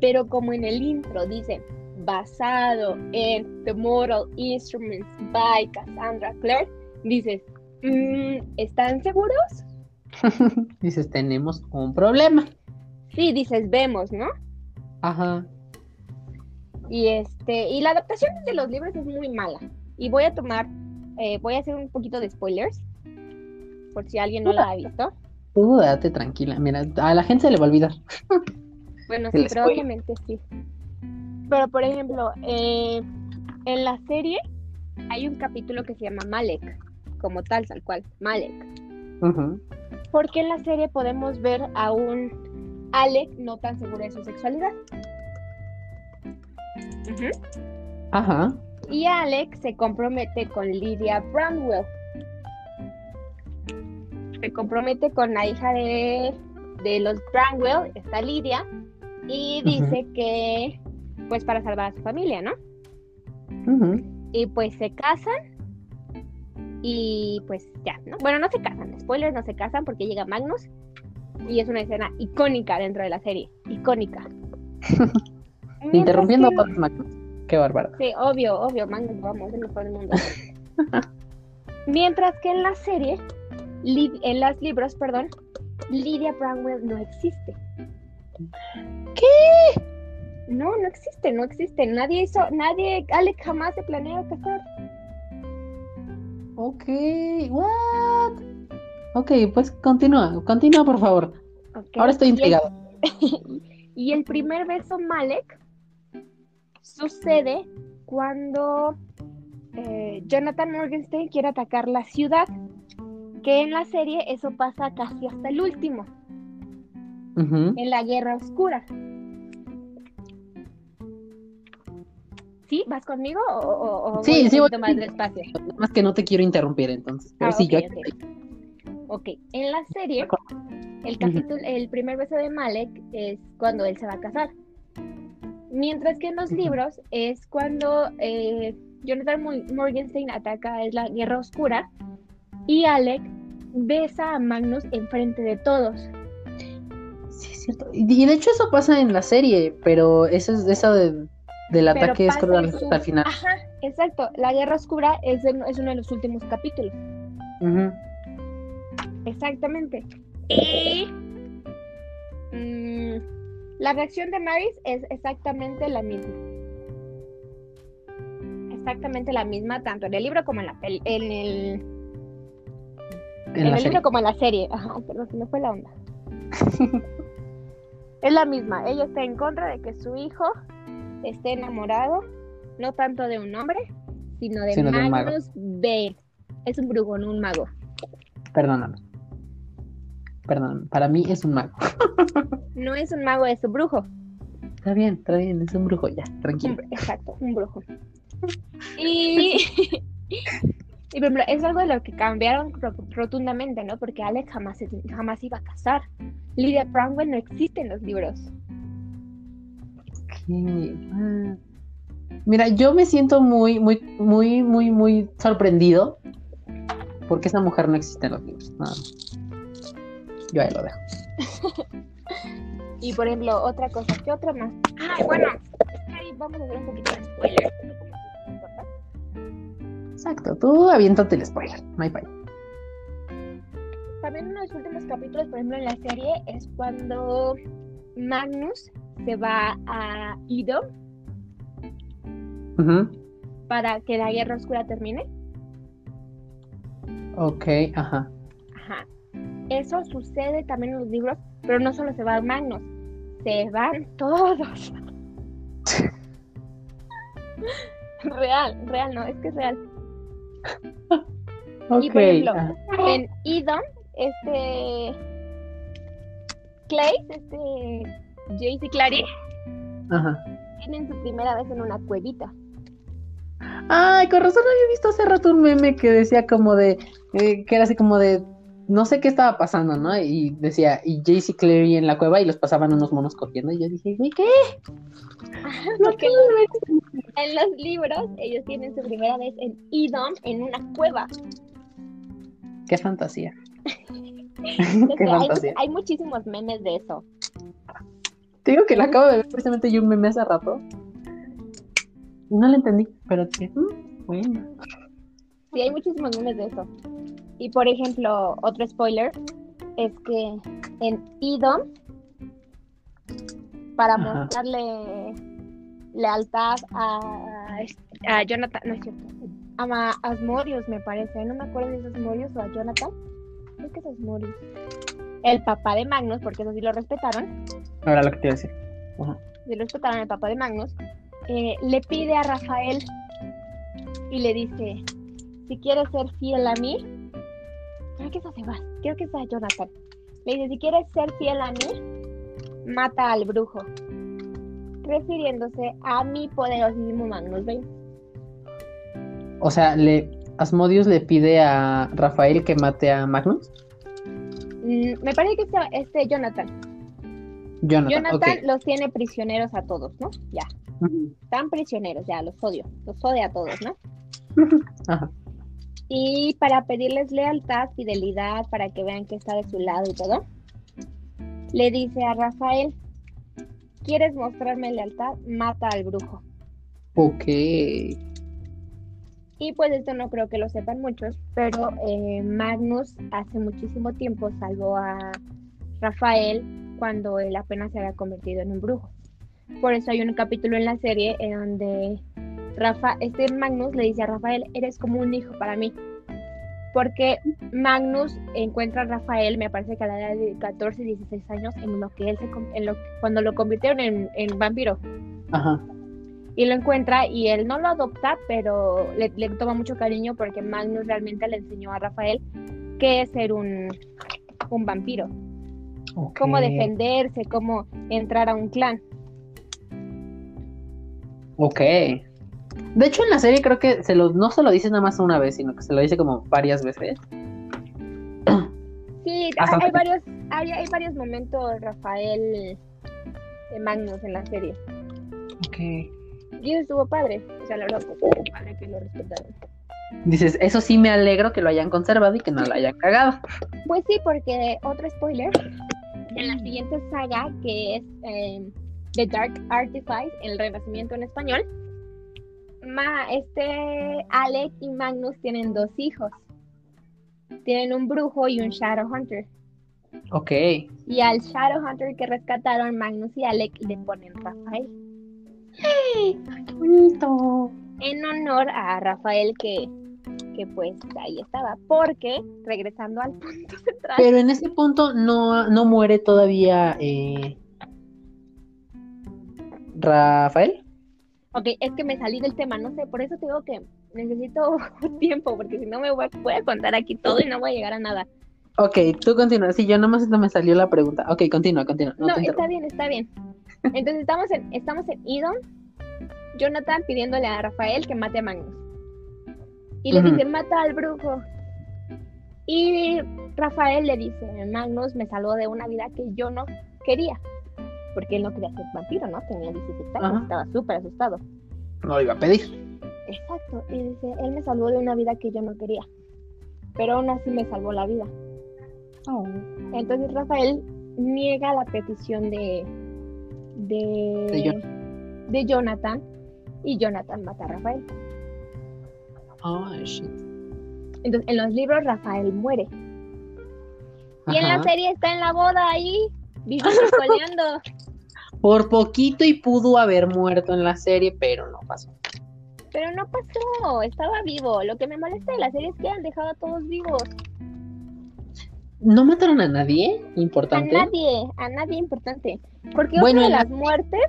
pero como en el intro dice, basado en The Mortal Instruments by Cassandra Clare, dices, "Mm, ¿están seguros? Dices, tenemos un problema. Sí, dices, vemos, ¿no? Ajá. Y este, y la adaptación de los libros es muy mala. Y voy a tomar, eh, voy a hacer un poquito de spoilers, por si alguien no la ha visto. Tú date tranquila. Mira, a la gente se le va a olvidar. Bueno, sí, probablemente sí. Pero, por ejemplo, eh, en la serie hay un capítulo que se llama Malek, como tal, tal cual, Malek. Ujú. Porque en la serie podemos ver a un Alec no tan seguro de su sexualidad. Ajá. Y Alec se compromete con Lydia Bramwell. Se compromete con la hija de, de los Bramwell, está Lydia, y dice que, pues para salvar a su familia, ¿no? Y pues se casan. Y pues ya, ¿no? Bueno, no se casan, spoilers, no se casan porque llega Magnus. Y es una escena icónica dentro de la serie. Icónica. Interrumpiendo que- a Pax Magnus. Qué bárbaro. Sí, obvio, obvio, Magnus, vamos, es el mejor del mundo. Mientras que en la serie, en los libros, perdón, Lydia Bramwell no existe. ¿Qué? No, no existe, no existe. Nadie hizo, nadie, Alec jamás se planea casar. Ok. What? Ok, pues continúa. Continúa, por favor. Ahora estoy y el- intrigado. Y el primer beso Malek sucede cuando eh, Jonathan Morgenstein quiere atacar la ciudad. Que en la serie eso pasa casi hasta el último, en la Guerra Oscura. ¿Sí? ¿Vas conmigo o, o- o Sí, voy sí, voy más despacio? Más que no te quiero interrumpir entonces. Pero Ah, sí, ok, yo ok. Ok, en la serie, el capítulo, el primer beso de Malek es cuando él se va a casar. Mientras que en los libros es cuando eh, Jonathan Mo- Morgenstein ataca es la Guerra Oscura y Alec besa a Magnus enfrente de todos. Sí, es cierto. Y de hecho eso pasa en la serie, pero eso es eso de, del Pero ataque es creo su- el final. Ajá, exacto. La Guerra Oscura es, es uno de los últimos capítulos. Ujú. Exactamente. Y mm, la reacción de Maris es exactamente la misma. Exactamente la misma, tanto en el libro como en la peli- en el, En en la el serie. libro como en la serie. Ajá, perdón, se me fue la onda. es la misma. Ella está en contra de que su hijo esté enamorado, no tanto de un hombre, sino de Sino de un mago. Magnus Bane. Es un brujo, no un mago. Perdóname. Perdóname. Para mí es un mago. No es un mago, es un brujo. Está bien, está bien, es un brujo ya, tranquilo. Un- exacto, un brujo. Y, y por ejemplo, es algo de lo que cambiaron ro- rotundamente, ¿no? Porque Alex jamás, jamás iba a casar. Lydia Bramwell no existe en los libros. Ah. Mira, yo me siento muy, muy, muy, muy, muy sorprendido porque esa mujer no existe en los libros. nada más. Yo ahí lo dejo. Y por ejemplo, otra cosa, ¿qué otra más? Ah, bueno, ahí vamos a hacer un poquito de spoiler. Exacto, tú aviéntate el spoiler, hay fallo. También uno de los últimos capítulos, por ejemplo, en la serie, es cuando Magnus se va a Idom Ujú. para que la guerra oscura termine. Ok, ajá. Eso sucede también en los libros, pero no solo se va Magnus, se van todos. real, real, no, es que es real. Y por Ok, ejemplo, ah, en Edom, este Clay, este Jace y Clary, Ajá. tienen su primera vez en una cuevita. Ay, con razón había visto hace rato un meme que decía como de, eh, que era así como de, no sé qué estaba pasando, ¿no? Y decía, y y Clary en la cueva y los pasaban unos monos cogiendo. Y yo dije, ¿qué? Porque en los libros ellos tienen su primera vez en Edom en una cueva. Qué fantasía. Entonces, qué hay, fantasía. hay muchísimos memes de eso. Te digo que la acabo de ver precisamente yo un meme hace rato. No lo entendí, pero dije, "Mm, bueno. Sí, hay muchísimos memes de eso. Y por ejemplo, otro spoiler es que en Edom, para Ajá. mostrarle lealtad a, a Jonathan, no es cierto, a Asmodeus me parece, no me acuerdo si es Asmodeus o a Jonathan, creo que es Asmodeus. El papá de Magnus, porque eso sí lo respetaron, Ahora lo que te iba a decir. Ajá. si lo respetaron el papá de Magnus, eh, le pide a Rafael y le dice, si quieres ser fiel a mí, creo que es a Sebas, creo que es a Jonathan. Le dice, si quieres ser fiel a mí, mata al brujo. Refiriéndose a mi poderosísimo Magnus Bane. O sea, le, Asmodius le pide a Rafael que mate a Magnus. Mm, me parece que es este Jonathan. Jonathan, los tiene prisioneros a todos, ¿no? Ya, están prisioneros, ya, los odio. Los odia a todos, ¿no? Ajá. Y para pedirles lealtad, fidelidad, para que vean que está de su lado y todo, le dice a Rafael, ¿quieres mostrarme lealtad? Mata al brujo. Ok. Y pues esto no creo que lo sepan muchos, pero eh, Magnus hace muchísimo tiempo salvó a Rafael cuando él apenas se había convertido en un brujo. Por eso hay un capítulo en la serie en donde Rafa, este Magnus le dice a Rafael, eres como un hijo para mí. Porque Magnus encuentra a Rafael, me parece que a la edad de 14, 16 años, en lo que él se, en lo, cuando lo convirtieron en, en vampiro. Ajá. Y lo encuentra y él no lo adopta, pero le, le toma mucho cariño porque Magnus realmente le enseñó a Rafael qué es ser un, un vampiro, cómo defenderse, cómo entrar a un clan. Ok. De hecho, en la serie creo que se lo, no se lo dice nada más una vez, sino que se lo dice como varias veces. Sí, Hasta- hay, varios, hay, hay varios momentos Rafael de Magnus en la serie. Ok. Y eso estuvo padre. O sea, la verdad, pues, estuvo padre que lo respetaron. Dices, eso sí me alegro que lo hayan conservado y que no lo hayan cagado. Pues sí, porque otro spoiler, en la siguiente saga, que es eh, The Dark Artifice, el renacimiento en español, ma, este Alec y Magnus tienen dos hijos. Tienen un brujo y un Shadowhunter. Ok. Y al Shadowhunter que rescataron, Magnus y Alec le ponen Rafael. ¡Qué bonito! En honor a Rafael que, que pues ahí estaba. Porque, regresando al punto central, Pero en ese punto no, no muere todavía eh, Rafael. Ok, es que me salí del tema, no sé, por eso te digo que necesito tiempo, porque si no me voy a, voy a contar aquí todo y no voy a llegar a nada. Ok, tú continúa. Sí, yo nomás no me salió la pregunta. Ok, continúa, continúa. No, está bien, está bien. Entonces estamos en, estamos en Edom, Jonathan pidiéndole a Rafael que mate a Magnus. Y le dice, mata al brujo. Y Rafael le dice, Magnus me salvó de una vida que yo no quería. Porque él no quería ser vampiro, ¿no? Tenía 16 años, Ajá. estaba súper asustado. No lo iba a pedir. Exacto, y dice, él me salvó de una vida que yo no quería, pero aún así me salvó la vida. Entonces Rafael niega la petición de, de, De de Jonathan y Jonathan mata a Rafael. Ay, shit. Entonces en los libros Rafael muere. Y en la serie está en la boda ahí, coleando. Por poquito y pudo haber muerto en la serie, pero no pasó. Pero no pasó, estaba vivo. Lo que me molesta de la serie es que han dejado a todos vivos. no mataron a nadie A importante. nadie, a nadie importante. Porque Bueno, otra de la- las muertes.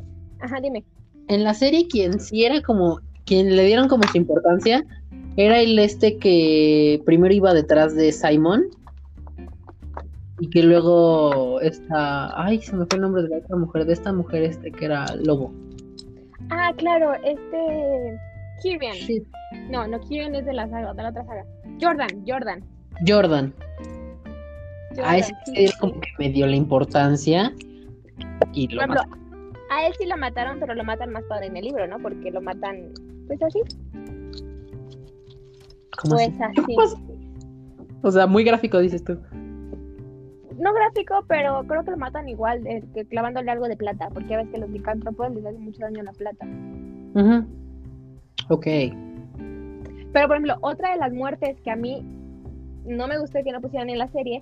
Ajá, dime. En la serie, quien sí era como, quien le dieron como su importancia, era el este que primero iba detrás de Simon. Y que luego esta, ay, se me fue el nombre de la otra mujer, de esta mujer este que era lobo. Ah, claro, este. Kyrian. Sí. No, no, Kyrian es de la saga, de la otra saga. Jordan, Jordan. Jordan. A ese sí, sí. como que me dio la importancia. Y lo ejemplo, a él sí lo mataron, pero lo matan más padre en el libro, ¿no? Porque lo matan, pues así. ¿Cómo Pues así? así. O sea, muy gráfico dices tú. No gráfico, pero creo que lo matan igual, eh, clavándole algo de plata, porque ya ves que los licántropos les hacen mucho daño a la plata. Ujú. Ok. Pero, por ejemplo, otra de las muertes que a mí no me gustó que no pusieran en la serie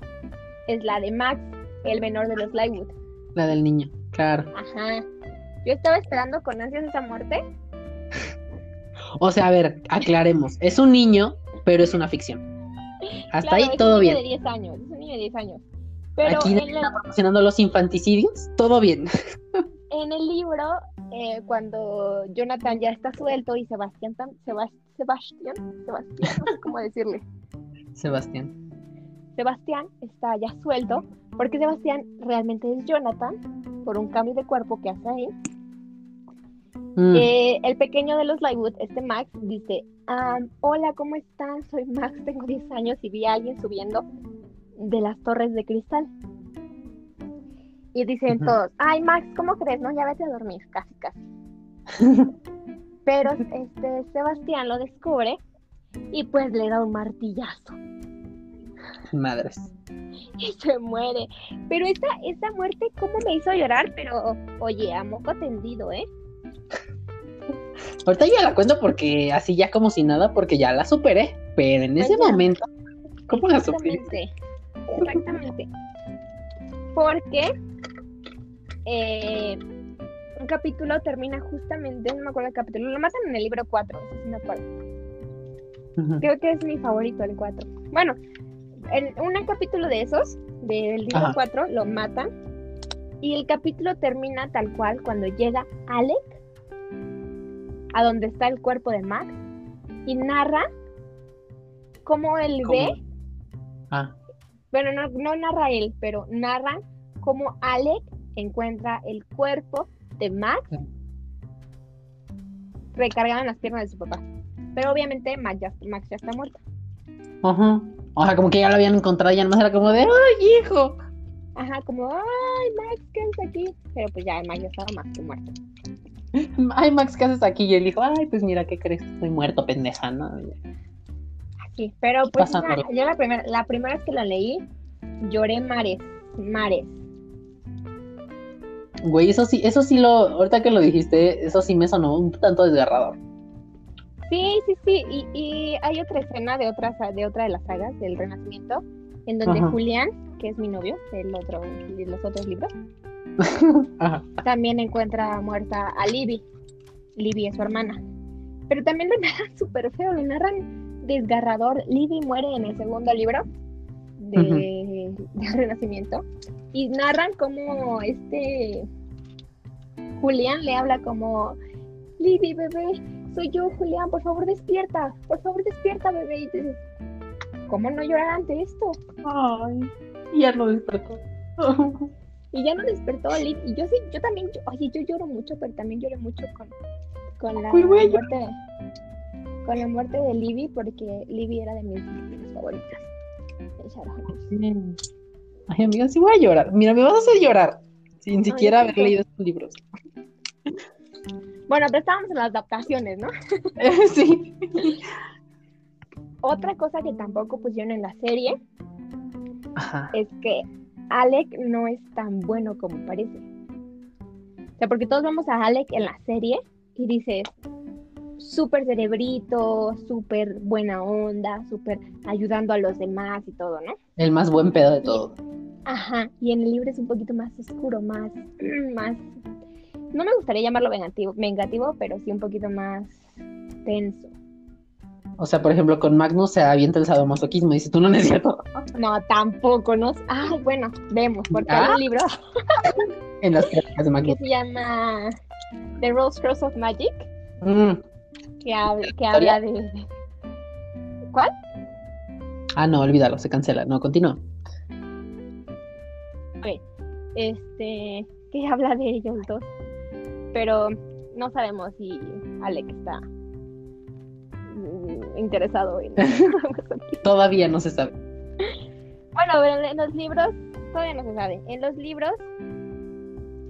es la de Max, el menor de los Lightwood. La del niño, claro. Ajá. Yo estaba esperando con ansias esa muerte. O sea, a ver, aclaremos. Es un niño, pero es una ficción. Hasta Claro, ahí es todo un niño bien. de 10 años, es un niño de 10 años. Pero Aquí en, nadie el, está promocionando los infanticidios, todo bien. en el libro, eh, cuando Jonathan ya está suelto y Sebastián, tam- Sebas- Sebastián, Sebastián, no sé cómo decirle, Sebastián. Sebastián está ya suelto, porque Sebastián realmente es Jonathan, por un cambio de cuerpo que hace ahí. Mm, Eh, el pequeño de los Lightwood, este Max, dice, "Ah, hola, ¿cómo están? Soy Max, tengo 10 años y vi a alguien subiendo de las torres de cristal. Y dicen todos, ay Max, ¿cómo crees? No, ya vete a dormir, casi, casi. Pero este Sebastián lo descubre y pues le da un martillazo Madres. y se muere. Pero esa, esa muerte, ¿cómo me hizo llorar? Pero, oye, a moco tendido, ¿eh? Ahorita ya la cuento porque así ya como si nada, porque ya la superé. Pero en ese Pues ya. momento, ¿cómo la superé? Exactamente. Porque eh, un capítulo termina justamente, no me acuerdo el capítulo, lo matan en el libro 4, eso sí me acuerdo. Creo que es mi favorito el 4. Bueno, en un capítulo de esos, del libro Ajá. 4, lo matan. Y el capítulo termina tal cual cuando llega Alec a donde está el cuerpo de Max y narra cómo él ¿Cómo? ve Ah, bueno, no, no narra él, pero narra cómo Alec encuentra el cuerpo de Max Sí. recargado en las piernas de su papá. Pero obviamente Max ya, Max ya está muerto. ajá. O sea, como que ya lo habían encontrado, ya no era como de, ¡ay, hijo! Ajá, como, ay, Max, ¿qué haces aquí? Pero pues ya Max ya estaba más que muerto. Ay, Max, ¿qué haces aquí? Y él dijo, ay, pues mira, ¿qué crees? Estoy muerto, pendeja, ¿no? Sí, pero pues nada. yo la primera, la primera vez que la leí, lloré mares, mares. Güey, eso sí, eso sí lo, ahorita que lo dijiste, eso sí me sonó un tanto desgarrador. Sí, sí, sí, y, y hay otra escena de otra, de otra de las sagas del Renacimiento, en donde Ajá. Julián, que es mi novio, del otro, de los otros libros, Ajá. también encuentra muerta a Libby. Libby es su hermana. Pero también lo narran súper feo, lo narran desgarrador. Libby muere en el segundo libro de, Renacimiento. Y narran como este Julián le habla como Libby, bebé, soy yo, Julián, por favor despierta, por favor despierta, bebé. Y dices, ¿cómo no llorar ante esto? Ay, ya no despertó. Y ya no despertó Liv. Y yo sí, yo también, yo- oye, yo lloro mucho, pero también lloré mucho con, con la llorar. muerte con la muerte de Libby, porque Libby era de mis favoritas. Holmes. Ay, amiga, sí voy a llorar. Mira, me vas a hacer llorar. Sin Ay, siquiera haber leído estos libros. Bueno, pero estábamos en las adaptaciones, ¿no? sí. Otra cosa que tampoco pusieron en la serie Ajá. es que Alec no es tan bueno como parece. O sea, porque todos vemos a Alec en la serie y dices, súper cerebrito, súper buena onda, súper ayudando a los demás y todo, ¿no? El más buen pedo de todo. Ajá, y en el libro es un poquito más oscuro, más, más, no me gustaría llamarlo vengativo, vengativo, pero sí un poquito más tenso. O sea, por ejemplo, con Magnus se avienta el sadomasoquismo. Dice, tú no es cierto. No, tampoco, ¿no? Ah, bueno, vemos, porque hay Ah. un libro En las de que Magnus. se llama The Rose Cross of Magic, Mm. Que habla, que habla de... ¿Cuál? Ah, no, olvídalo, se cancela. No, continúa. Este, que habla de ellos dos. Pero no sabemos si Alec está mm, interesado en Todavía no se sabe. Bueno, pero en los libros todavía no se sabe. En los libros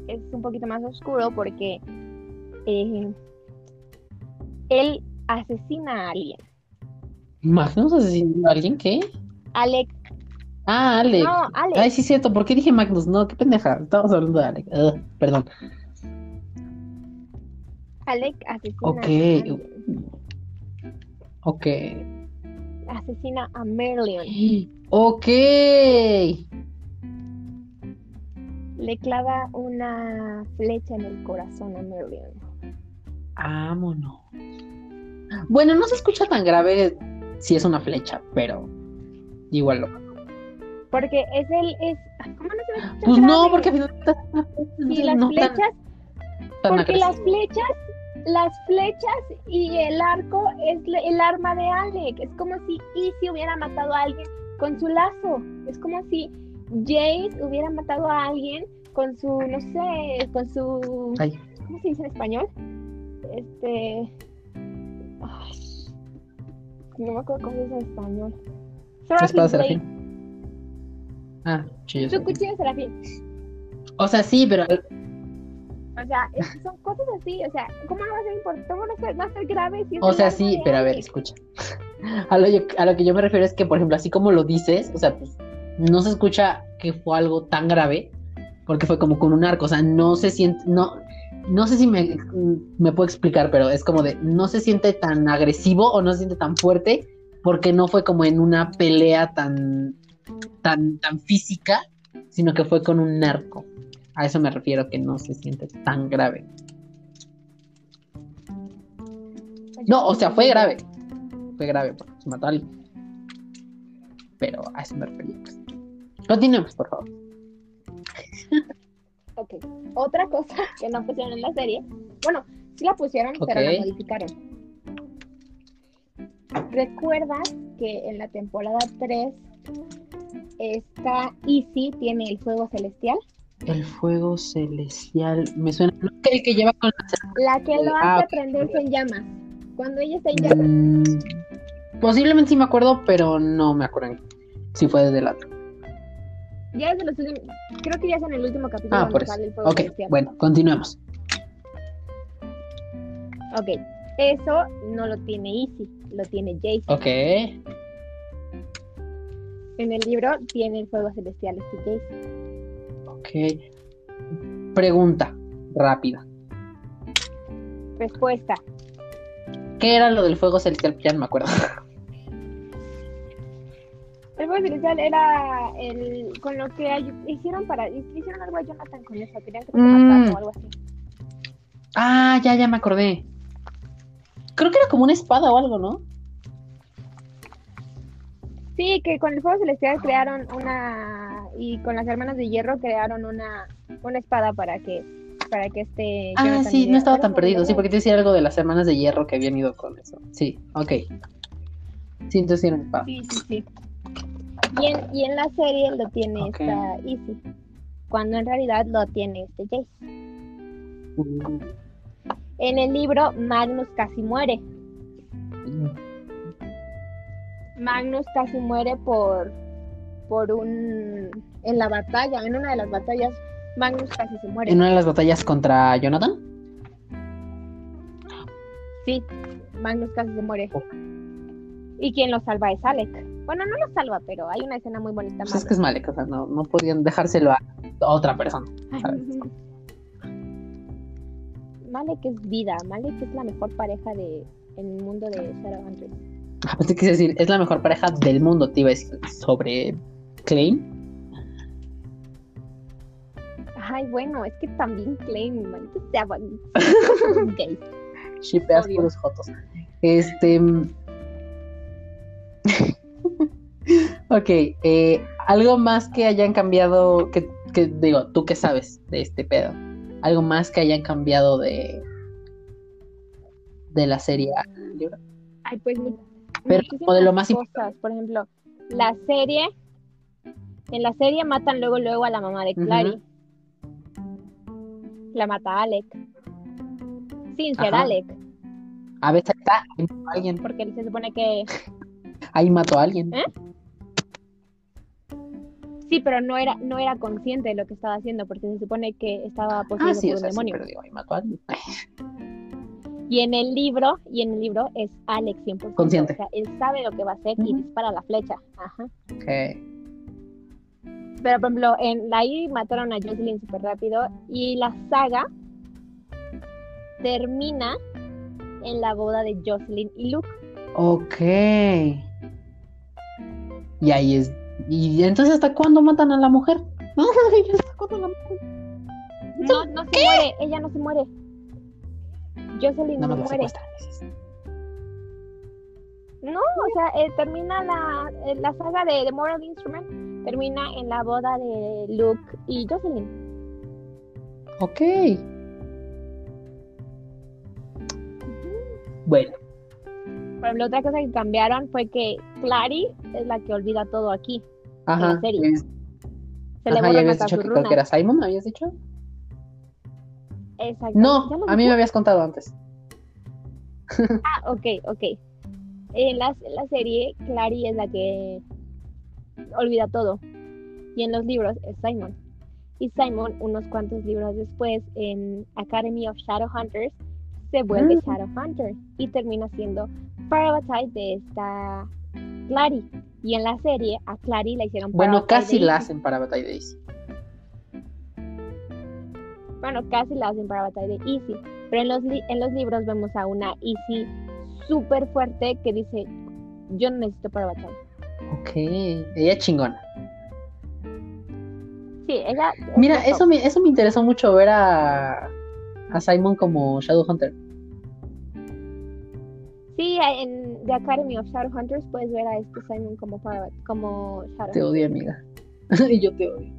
es un poquito más oscuro porque eh, él asesina a alguien. ¿Magnus asesinó a alguien? ¿Qué? Alec, Ah, Alec. no, Alec. Ay, sí, cierto. ¿Por qué dije Magnus? No, qué pendeja. Estamos hablando de Alec. Perdón. Alec asesina Ok. a. Ok. Asesina a Merlion. Ok. Le clava una flecha en el corazón a Merlion. Vámonos. Bueno, no se escucha tan grave si es una flecha, pero igual lo. Porque es el. Es, ¿Cómo no se tan Pues no, porque al final Y las no flechas tan Porque las flechas, las flechas y el arco es el arma de Alec. Es como si Izzy hubiera matado a alguien con su lazo. Es como si Jace hubiera matado a alguien con su, no sé, con su, Ay, ¿cómo se dice en español? Este, ay, no me acuerdo cómo dice en español. espada serafín. Ah, chillo. Su cuchillo serafín. O sea, sí, pero O sea, es- son cosas así. O sea, ¿cómo no va a ser importante? ¿Cómo no va a ser- grave si es O sea, sí, pero a ver, escucha. A lo, yo- a lo que yo me refiero es que, por ejemplo, así como lo dices, o sea, pues no se escucha que fue algo tan grave, porque fue como con un arco, o sea, no se siente, no, no sé si me, puedo explicar, pero es como de, no se siente tan agresivo o no se siente tan fuerte, porque no fue como en una pelea tan, tan, tan física, sino que fue con un arco. A eso me refiero, que no se siente tan grave. No, o sea, fue grave. Fue grave porque se mató a alguien. Pero a eso me refería. Continuemos, por favor. Ok. Otra cosa que no pusieron en la serie. Bueno, sí la pusieron, pero la modificaron. ¿Recuerdas que en la temporada 3 esta Izzy tiene el fuego celestial? El fuego celestial. Me suena. El que lleva con La que lo Ah, hace ok. prenderse en llamas. Cuando ella está en la. llamas. Mm, posiblemente sí me acuerdo, pero no me acuerdo si fue desde el otro. Ya es de los últimos. Creo que ya es en el último capítulo Ah, por eso. sale el fuego Ok, celestial. bueno, continuemos. Ok. Eso no lo tiene Izzy, lo tiene Jace. Ok. En el libro tiene el fuego celestial este Jace. Ok. Pregunta rápida. Respuesta. ¿Qué era lo del fuego celestial? Ya no me acuerdo. El fuego celestial era el con lo que hicieron para hicieron algo a Jonathan con eso, querían que se Mm. o algo así. Ah, ya, ya me acordé. Creo que era como una espada o algo, ¿no? Sí, que con el fuego celestial crearon una y con las hermanas de hierro crearon una una espada para que para que este Ah, sí, no estaba tan perdido. Sí, porque te decía algo de las hermanas de hierro que habían ido con eso. Sí, ok. Sí, entonces era una espada. Sí, sí, sí. Y en, y en la serie lo tiene Ok. esta Izzy, cuando en realidad lo tiene este Jace. En el libro Magnus casi muere. Magnus casi muere por por un en la batalla, en una de las batallas Magnus casi se muere. En una de las batallas contra Jonathan. Sí, Magnus casi se muere. Ok. Y quien lo salva es Alec. Bueno, no lo salva, pero hay una escena muy bonita. Pues es que es Malek, o sea, no, no podían dejárselo a otra persona. ¿sabes? Malek es vida, Malek es la mejor pareja de en el mundo de Shadowhunters. Ah, pues te quise decir, es la mejor pareja del mundo, te iba a decir, sobre Claim. Ay, bueno, es que también Claim, maldito sea, gay. Shipeas puros jotos. Este. Ok, eh, algo más que hayan cambiado, que, que digo, tú que sabes de este pedo, algo más que hayan cambiado de de la serie al libro. Ay, pues Pero como de lo más muchísimas cosas. Por ejemplo, la serie, en la serie matan luego luego a la mamá de Clary. La mata Alec. Sin ser Ajá. Alec, A veces está, ahí mató a alguien, porque se supone que ahí mató a alguien. ¿Eh? Sí, pero no era no era consciente de lo que estaba haciendo, porque se supone que estaba poseído Ah, sí, por o un sea, sí, demonio. pero digo, ahí mató a alguien. Y en el libro, y en el libro es Alex 100%. Consciente. O sea, él sabe lo que va a hacer y dispara la flecha. Ajá. Ok. Pero, por ejemplo, en I mataron a Jocelyn súper rápido y la saga termina en la boda de Jocelyn y Luke. Ok. Y ahí es. ¿Y entonces hasta cuándo matan a la mujer? No, ¿hasta cuándo la matan? No, no se muere, ella no se muere. Jocelyn no más la muere. No, o sea, eh, termina la, eh, la saga de The Moral Instrument, termina en la boda de Luke y Jocelyn. Ok. Bueno, Por ejemplo, otra cosa que cambiaron fue que Clary es la que olvida todo aquí. Ajá. serie. es- Se le ajá, ya borran habías dicho que creo que era Simon, ¿me habías dicho? Exacto. No, ¿Ya lo a mí me habías contado antes. Ah, ok, ok. En la, en la serie, Clary es la que olvida todo. Y en los libros es Simon. Y Simon, unos cuantos libros después, en Academy of Shadowhunters, se vuelve Mm. Shadowhunter y termina siendo Parabatai de esta Clary. Y en la serie, a Clary la hicieron Bueno, Parabatai casi la hacen para Batalla de Daisy. Bueno, casi la hacen para batalla de Easy. Pero en los, li- en los libros vemos a una Easy súper fuerte que dice, yo no necesito para batalla. Ok, ella es chingona. Sí, ella... Mira, eso me, eso me interesó mucho ver a, a Simon como Shadowhunter. Sí, en The Academy of Shadowhunters puedes ver a este Simon como, para, como Te Shadowhunter. odio, amiga. y yo te odio.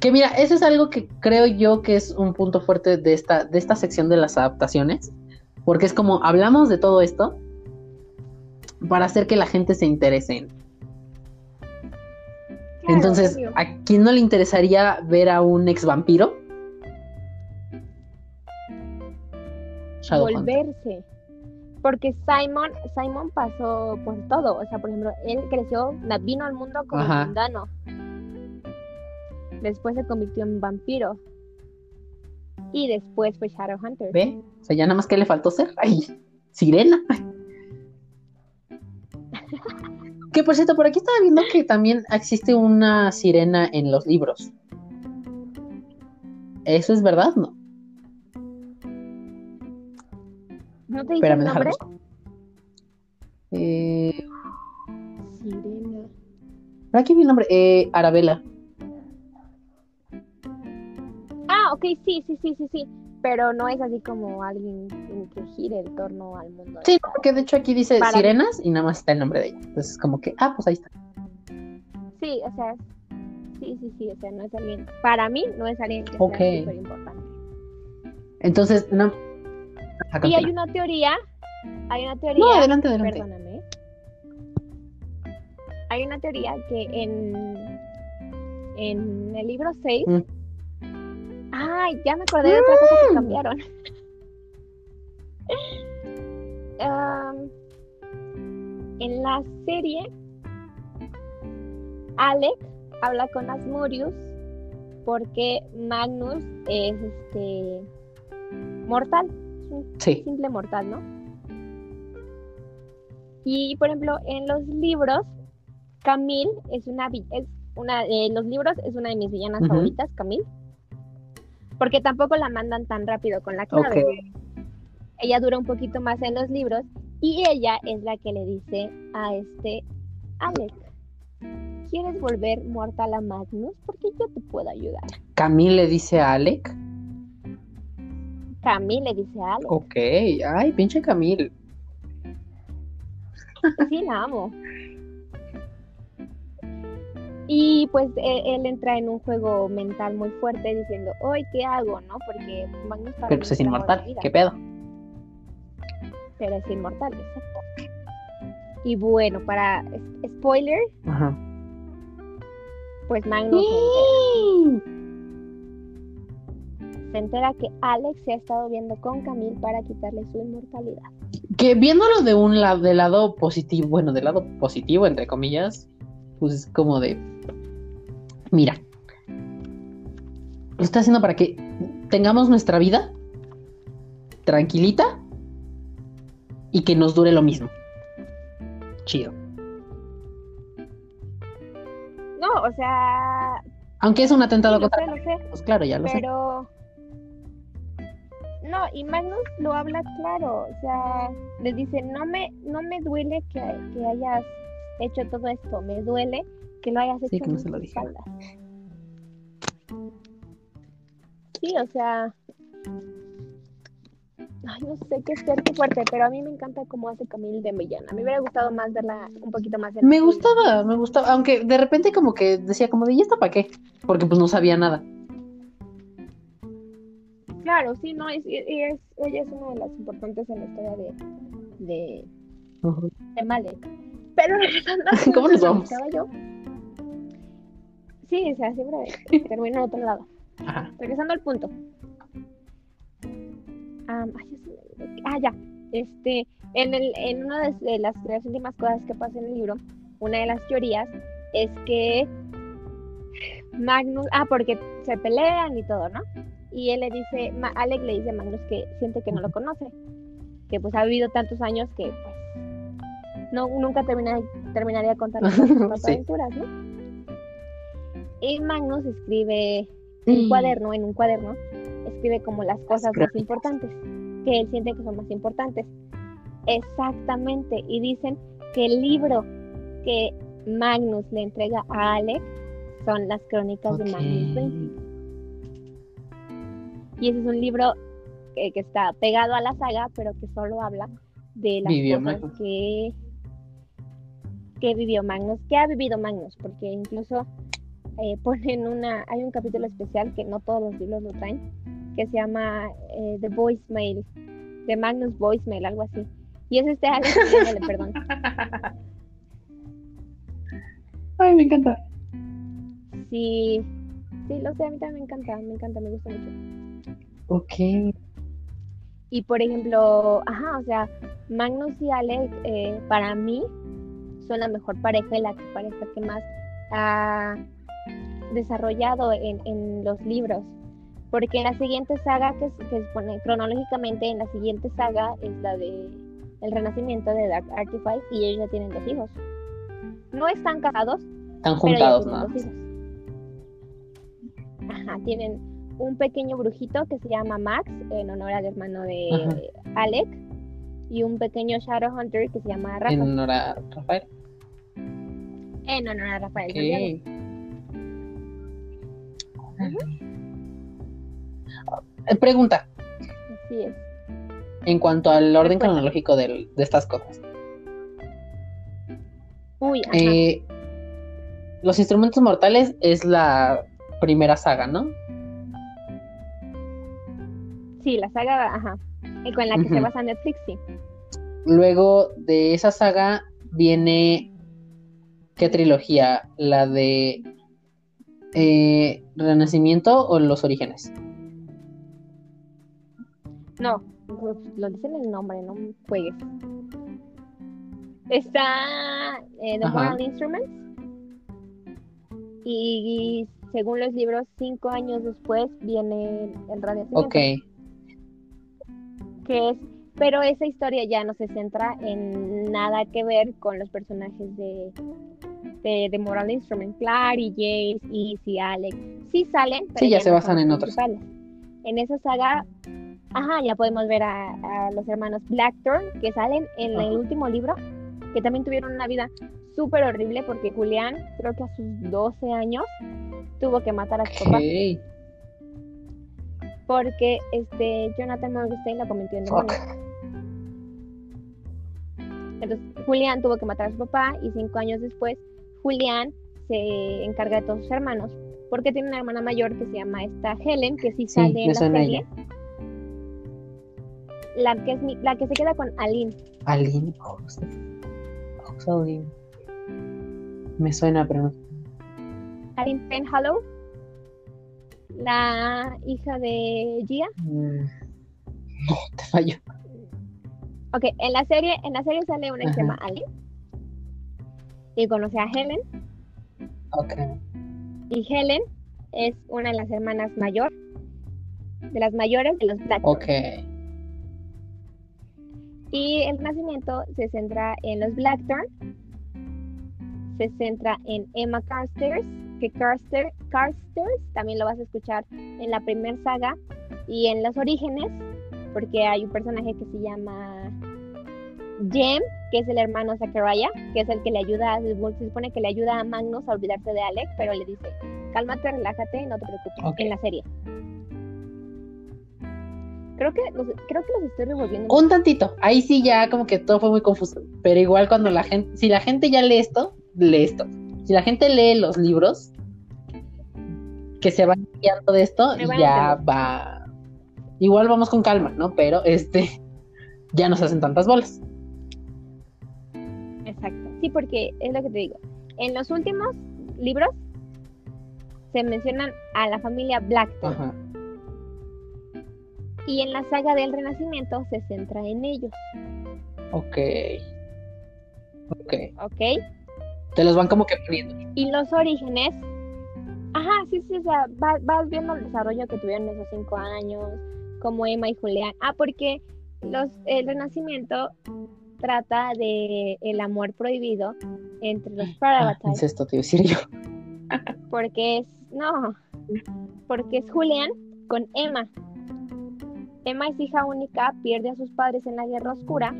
Que mira, eso es algo que creo yo que es un punto fuerte de esta, de esta sección de las adaptaciones. Porque es como hablamos de todo esto para hacer que la gente se interese en. Claro, Entonces, obvio. ¿a quién no le interesaría ver a un ex vampiro? Shadowhunter. volverse. Porque Simon, Simon pasó por todo. O sea, por ejemplo, él creció, vino al mundo como Ajá. mundano. Después se convirtió en vampiro. Y después fue Shadowhunter. ¿Ve? O sea, ya nada más que le faltó ser. ¡Ay! Sirena. que por cierto, por aquí estaba viendo que también existe una sirena en los libros. ¿Eso es verdad? No. ¿No te dice el nombre? Eh, Sirena. aquí vi el nombre. Eh, Arabella. Ah, ok, sí, sí, sí, sí, sí. Pero no es así como alguien en que gire en torno al mundo. Sí, esta- porque de hecho aquí dice Para- sirenas y nada más está el nombre de ella. Entonces, como que, ah, pues ahí está. Sí, o sea, sí, sí, sí, o sea, no es alguien, para mí no es alguien que Ok. sea súper importante. Entonces, no. Y hay una teoría, hay una teoría, No, adelante, adelante. perdóname, hay una teoría que en, en el libro 6, Mm. ay, ya me acordé de otra cosa que cambiaron. Am, en la serie, Alec habla con Asmodeus porque Magnus es este mortal, Sí. simple mortal, ¿no? Y por ejemplo, en los libros, Camille es una es una en los libros es una de mis villanas favoritas, Camille. Porque tampoco la mandan tan rápido con la clave. Ella dura un poquito más en los libros y ella es la que le dice a este Alex, ¿quieres volver mortal a Magnus? Porque yo te puedo ayudar. Camille le dice a Alec. Camille le dice a Alex, Ok. Ay, pinche Camille. sí la amo. Y pues e- él, entra en un juego mental muy fuerte diciendo, hoy ¿qué hago? ¿No? Porque Magnus Pero pues es inmortal. ¿Qué pedo? Pero es inmortal, exacto. Y bueno, para spoiler, Ajá. pues Magnus. Se entera que Alex se ha estado viendo con Camille para quitarle su inmortalidad. Que viéndolo de un lado, del lado positivo, bueno, del lado positivo, entre comillas, pues es como de, mira, lo está haciendo para que tengamos nuestra vida tranquilita y que nos dure lo mismo. Chido. No, o sea, Aunque es un atentado sí, contra... sé, lo sé, Pues claro, ya lo sé. No, y Magnus lo habla claro, o sea, le dice, no me, no me duele que, que hayas hecho todo esto, me duele que lo hayas hecho Sí, que no se lo mis dijera. espaldas". Sí, o sea, ay, no sé qué es qué fuerte, pero a mí me encanta cómo hace Camille de villana. Me hubiera gustado más verla un poquito más en Me gustaba, me gustaba, aunque de repente como que decía como de, ¿y esto para qué? Porque pues no sabía nada. Claro, sí, no, es, es, es- ella es una de las importantes en la historia de, de, de Malek. Pero regresando ¿Cómo nos vamos? yo. Sí, o sea, siempre termino en otro lado. Ajá. Regresando al punto. Olvidó. Ah, ya. Este, en, el, en una de, de las, de las últimas cosas que pasa en el libro, una de las teorías es que Magnus, ah, porque se pelean y todo, ¿no? Y él le dice, Ma- Alec le dice a Magnus que siente que no lo conoce, que pues ha vivido tantos años que pues no, nunca termina, terminaría contar sus Sí. aventuras, ¿no? Y Magnus escribe un Mm. cuaderno, en un cuaderno, escribe como las cosas más importantes, que él siente que son más importantes. Exactamente, y dicen que el libro que Magnus le entrega a Alex son las crónicas de Magnus. Y ese es un libro que, que está pegado a la saga, pero que solo habla de las Vivió cosas Magnus. que, que vivió Magnus, que ha vivido Magnus, porque incluso eh, ponen una, hay un capítulo especial que no todos los libros lo traen, que se llama eh, The Voicemail, de Magnus Voicemail, algo así. Y es este Alex perdón. Ay, me encanta. Sí, sí, lo sé, a mí también me encanta, me encanta, me gusta mucho. Ok. Y por ejemplo, ajá, o sea, Magnus y Alex, eh, para mí, son la mejor pareja y la pareja que más ha desarrollado en, en los libros. Porque en la siguiente saga, que, se- que se pone cronológicamente, en la siguiente saga es la de El Renacimiento de Dark Artifice y ellos ya tienen dos hijos. No están casados, Están pero ya juntados tienen dos hijos. Ajá, tienen un pequeño brujito que se llama Max, en honor al hermano de Ajá. Alec, y un pequeño Shadowhunter que se llama Rafa, En honor a Rafael. en honor a Rafael Ok. Santiago. Eh, Pregunta, Así es. en cuanto al orden cronológico del- de estas cosas. Uy, ajá. Eh, los instrumentos mortales es la primera saga, ¿no? Sí, la saga, ajá. Y con la que se basa Netflix, sí. Luego de esa saga viene. ¿Qué trilogía? ¿La de eh, Renacimiento o Los Orígenes? No, pues, lo dicen el nombre, no juegues. Está eh, The. Moral Instruments. Y, según los libros, cinco años después viene el Renacimiento. Ok. Que es, pero esa historia ya no se centra en nada que ver con los personajes de, de, de Moral Instrument, Clary, Jace, Izzy, Alex. Sí salen, pero Sí, ya se no basan en otros. En esa saga, ajá, ya podemos ver a, a los hermanos Blackthorn que salen en Ajá. el último libro, que también tuvieron una vida súper horrible porque Julián, creo que a sus 12 años, tuvo que matar a su papá Ok. Porque este Jonathan Morgenstein lo convirtió en demonio. Entonces, Julián tuvo que matar a su papá y cinco años después, Julián se encarga de todos sus hermanos, porque tiene una hermana mayor que se llama esta Helen, que sí Sí, sale en la serie. ella. La que, es mi- la que se queda con Aline. Aline. José. José Aline. Me suena, pero no. Aline Penhallow, la hija de Gia. Mm, No, te fallo. Ok, en la serie, en la serie sale una que se llama Aline. Y conoce a Helen. Ok. Y Helen es una de las hermanas mayor, de las mayores de los Blackburn. Ok. Y el nacimiento se centra en los Blackburn, se centra en Emma Carstairs, que Carster, Carstairs también lo vas a escuchar en la primera saga y en los orígenes, porque hay un personaje que se llama Jem, que es el hermano Zachariah, que es el que le ayuda, se supone que le ayuda a Magnus a olvidarse de Alex, pero le dice, cálmate, relájate, no te preocupes, en la serie. Creo que los, creo que los estoy revolviendo. Un tantito. Ahí sí ya como que todo fue muy confuso. Pero igual cuando la gente, si la gente ya lee esto, lee esto. Si la gente lee los libros, que se van guiando de esto, a ya va. Igual vamos con calma, ¿no? Pero este, ya no se hacen tantas bolas. Exacto. Sí, porque es lo que te digo. En los últimos libros se mencionan a la familia Blackton Ajá. y en la saga del Renacimiento se centra en ellos, Ok. Ok. ¿ok? Te los van como que poniendo. Y los orígenes, ajá, sí, sí, o sea, va- vas viendo el desarrollo que tuvieron esos cinco años, como Emma y Julián. Ah, porque los, el Renacimiento trata de el amor prohibido entre los Ah, Paravatai. incesto, te decir yo. porque es no porque es Julián con Emma Emma es hija única pierde a sus padres en la guerra oscura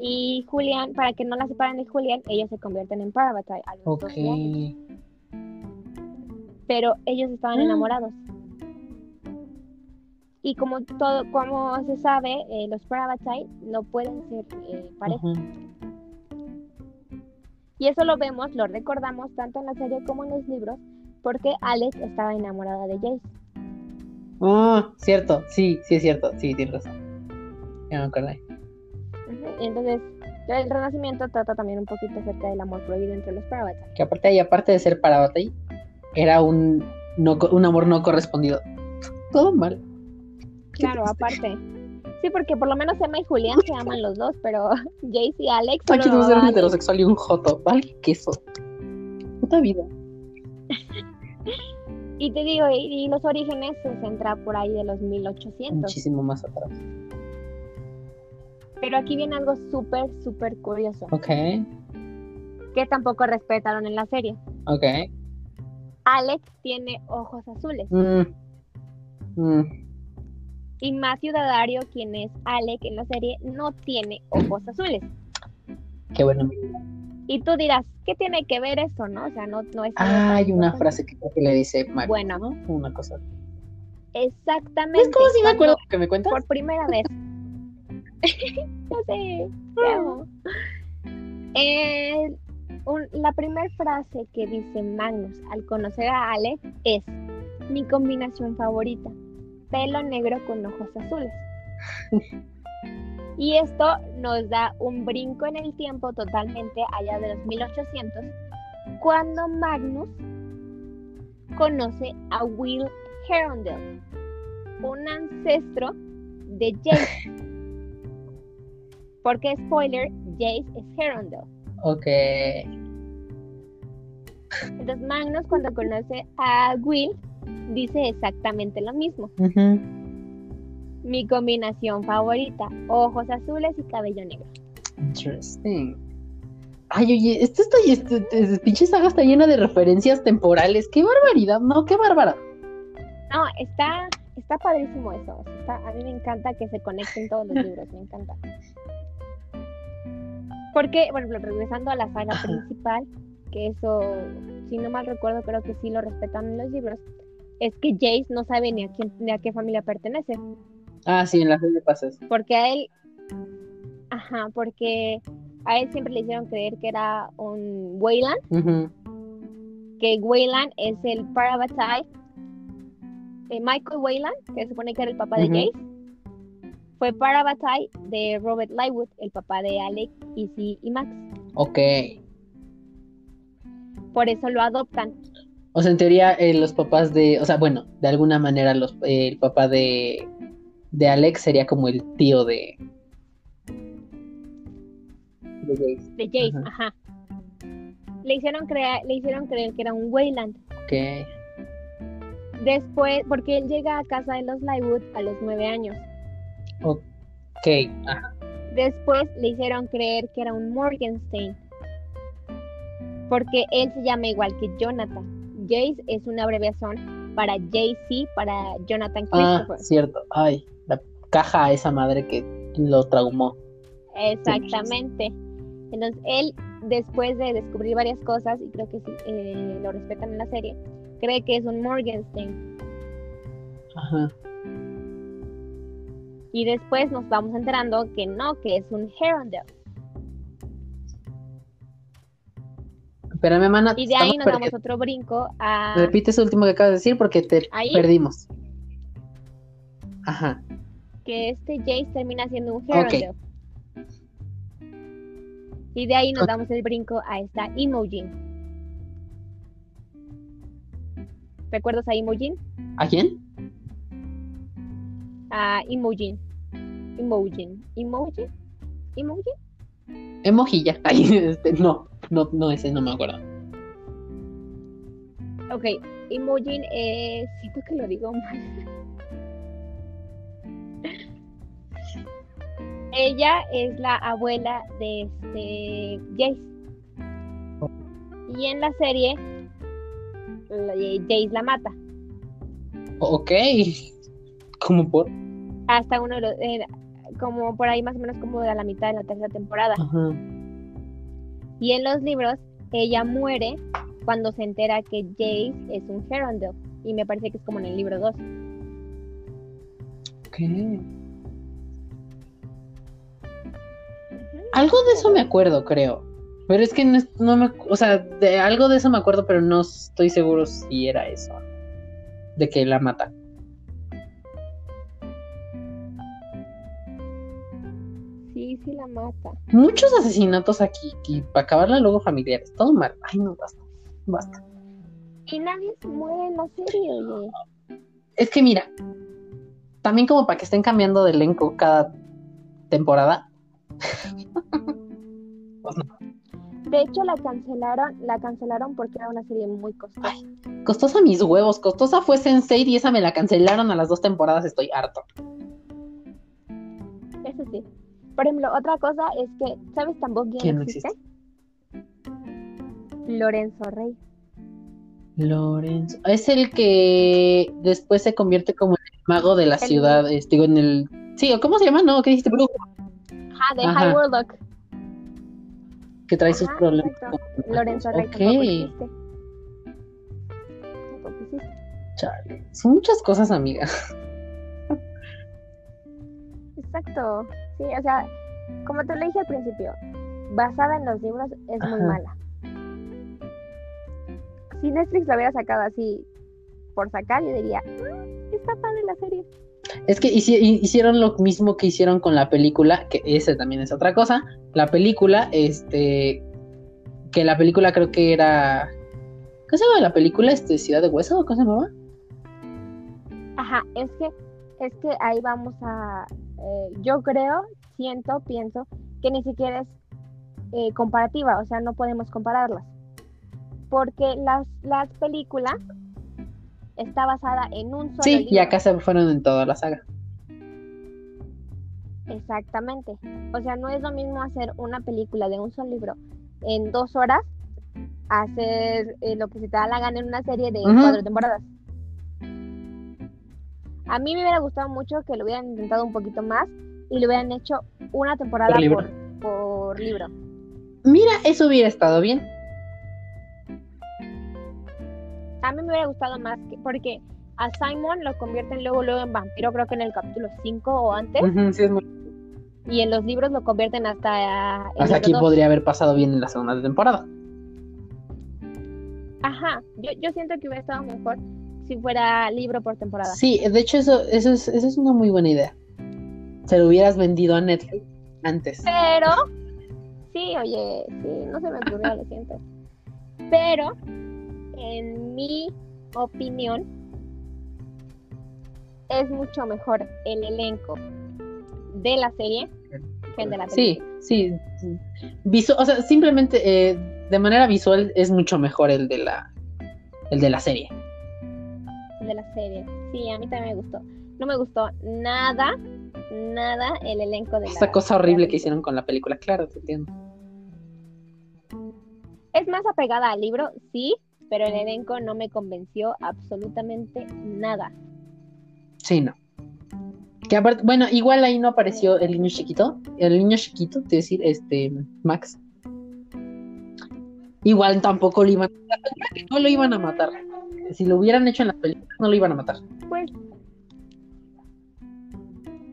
y Julián para que no la separen de Julián ellos se convierten en Paravatai a los Ok. 12 años pero ellos estaban Ah. enamorados y como todo como se sabe eh, los Paravatai no pueden ser eh, pareja Ujú. y eso lo vemos lo recordamos tanto en la serie como en los libros porque Alex estaba enamorada de Jace Ah, cierto, sí, sí es cierto, sí, tienes razón. Ya me acordé. Entonces, el Renacimiento trata también un poquito acerca del amor prohibido entre los Paravatai. Que aparte, y aparte de ser para batalla, era un, no, un amor no correspondido. Todo mal. Claro, aparte. Sí, porque por lo menos Emma y Julián se aman los dos, pero Jace y Alex. Aquí no ser un heterosexual y un joto. Vale, queso. Puta vida. Y te digo, y, y los orígenes se centra por ahí de los 1800. Muchísimo más atrás. Pero aquí viene algo súper, súper curioso, Ok, que tampoco respetaron en la serie. ok. Alex tiene ojos azules. Mm. Mm. Y Matthew Daddario, quien es Alec en la serie, no tiene ojos azules. Qué bueno. Y tú dirás, ¿qué tiene que ver eso, no? O sea, no, no es... Ah, hay una frase que que le dice Mario, Bueno. ¿no? Una cosa. Exactamente. ¿Ves cómo sí me cuando acuerdo que me cuentas? Por primera vez. no sé, te amo. Eh, la primera frase que dice Magnus al conocer a Alex es mi combinación favorita, pelo negro con ojos azules. Y esto nos da un brinco en el tiempo totalmente allá de los 1800, cuando Magnus conoce a Will Herondale, un ancestro de Jace. Porque, spoiler, Jace es Herondale. Ok. Entonces Magnus cuando conoce a Will dice exactamente lo mismo. Mi combinación favorita, ojos azules y cabello negro. Interesting. Ay, oye, esto está, este, este, pinche saga está llena de referencias temporales. ¡Qué barbaridad! No, qué bárbara. No, está, está padrísimo eso. está- a mí me encanta que se conecten todos los libros, me encanta. Porque, bueno, regresando a la saga principal, que eso, si no mal recuerdo, creo que sí lo respetan en los libros, es que Jace no sabe ni a quién, ni a qué familia pertenece. Ah, sí, en la serie pasas. Porque a él, ajá, porque a él siempre le hicieron creer que era un Wayland, que Wayland es el Parabatai. de Michael Wayland, que se supone que era el papá de. Jace, fue Parabatai de Robert Lywood, el papá de Alec, Izzy y Max. Ok. Por eso lo adoptan. O sea, en teoría, eh, los papás de. O sea, bueno, de alguna manera, los, eh, el papá de. De Alex sería como el tío de. De Jace. De Jace, Ajá. ajá. Le hicieron, creer, le hicieron creer que era un Wayland. Ok. Después, porque él llega a casa de los Lywood a los nueve años. Ok. Ajá. Después le hicieron creer que era un Morgenstein. Porque él se llama igual que Jonathan. Jace es una abreviación para JC, para Jonathan Ah, Christopher. cierto. Ay, la caja a esa madre que lo traumó. Exactamente. Entonces él, después de descubrir varias cosas, y creo que eh, lo respetan en la serie, cree que es un Morgenstein. Ajá. Y después nos vamos enterando que no, que es un Herondale. Espérame, mana. Y de ahí nos damos otro brinco a... Repite eso último que acabas de decir porque te ¿Ahí? perdimos. Ajá. que este Jace termina siendo un. Herondale. Y de ahí nos damos el brinco a esta Imogen. ¿Recuerdas a Imogen? ¿A quién? A Imogen. Imogen. Imogen. Imogen. Emojilla. Ay, este, no, no, no, ese no me acuerdo. Ok, Imogen es... Siento que lo digo mal. Ella es la abuela de este Jace. Y en la serie, Jace la mata. Ok. ¿Cómo por? Hasta uno de los, eh, como por ahí más o menos como de la mitad de la tercera temporada. Ajá. Y en los libros ella muere cuando se entera que Jace es un Herondale y me parece que es como en el libro 2. Ok. Algo de eso me acuerdo, creo. Pero es que no, no me. O sea, de algo de eso me acuerdo, pero no estoy seguro si era eso. De que la mata. Sí, sí la mata. Muchos asesinatos aquí. Y para acabarla luego familiares. Todo mal. Ay, no, basta. Basta. Y nadie se muere en la serie, oye. Es que mira. También como para que estén cambiando de elenco cada temporada. Pues no. De hecho la cancelaron, la cancelaron porque era una serie muy costosa. Costosa mis huevos. Costosa fue Sensei y esa me la cancelaron a las dos temporadas. Estoy harto. Eso sí. Por ejemplo, otra cosa es que, ¿sabes tampoco quién, ¿Quién no existe? Lorenzo Rey. Lorenzo. Es el que después se convierte como el mago de la El- ciudad. este, digo, en el. Sí, ¿o ¿cómo se llama? No, ¿qué dijiste? Brujo. Ah, de. High Warlock. Que trae sus problemas. con- Lorenzo Rey Ok. tampoco existe. Tampoco existe. Chale. Son muchas cosas, amiga. Exacto. Sí, o sea, como te lo dije al principio, basada en los libros es muy mala. Si Netflix lo hubiera sacado así por sacar, yo diría, "Mm, está padre la serie. Es que hici- hi- hicieron lo mismo que hicieron con la película, que ese también es otra cosa. La película, este. Que la película creo que era. ¿Qué se llama la película? Este, Ciudad de Hueso, ¿o ¿cómo se llamaba? Ajá, es que, es que ahí vamos a, eh, yo creo, siento, pienso, que ni siquiera es eh, comparativa, o sea, no podemos compararlas. Porque las, las películas está basada en un solo Sí, libro. y acá se fueron en toda la saga. Exactamente. O sea, no es lo mismo hacer una película de un solo libro en dos horas, hacer eh, lo que se te da la gana en una serie de Ujú. cuatro temporadas. A mí me hubiera gustado mucho que lo hubieran intentado un poquito más y lo hubieran hecho una temporada Por libro. por, por libro. Mira, eso hubiera estado bien. A mí me hubiera gustado más que, porque a Simon lo convierten luego luego en vampiro, creo que en el capítulo 5 o antes, sí, es muy- y en los libros lo convierten hasta Hasta aquí dos. podría haber pasado bien en la segunda temporada. Ajá, yo, yo siento que hubiera estado mejor si fuera libro por temporada. Sí, de hecho eso, eso, es, eso es una muy buena idea. Se lo hubieras vendido a Netflix antes. Pero, sí, oye, sí, no se me ocurrió, lo siento. Pero, en mi opinión, es mucho mejor el elenco de la serie que el de la Sí, película. sí. Visu- o sea, simplemente eh, de manera visual es mucho mejor el de la el de la serie. De la serie. Sí, a mí también me gustó. No me gustó nada, nada el elenco de la Esta cosa la horrible que hicieron con la película, claro, te entiendo. Es más apegada al libro, sí, pero el elenco no me convenció absolutamente nada. Sí, no. Que aparte, bueno, igual ahí no apareció el niño chiquito. El niño chiquito, te decir, este, Max. Igual tampoco lo iban no lo iban a matar. Si lo hubieran hecho en la película, no lo iban a matar. Pues,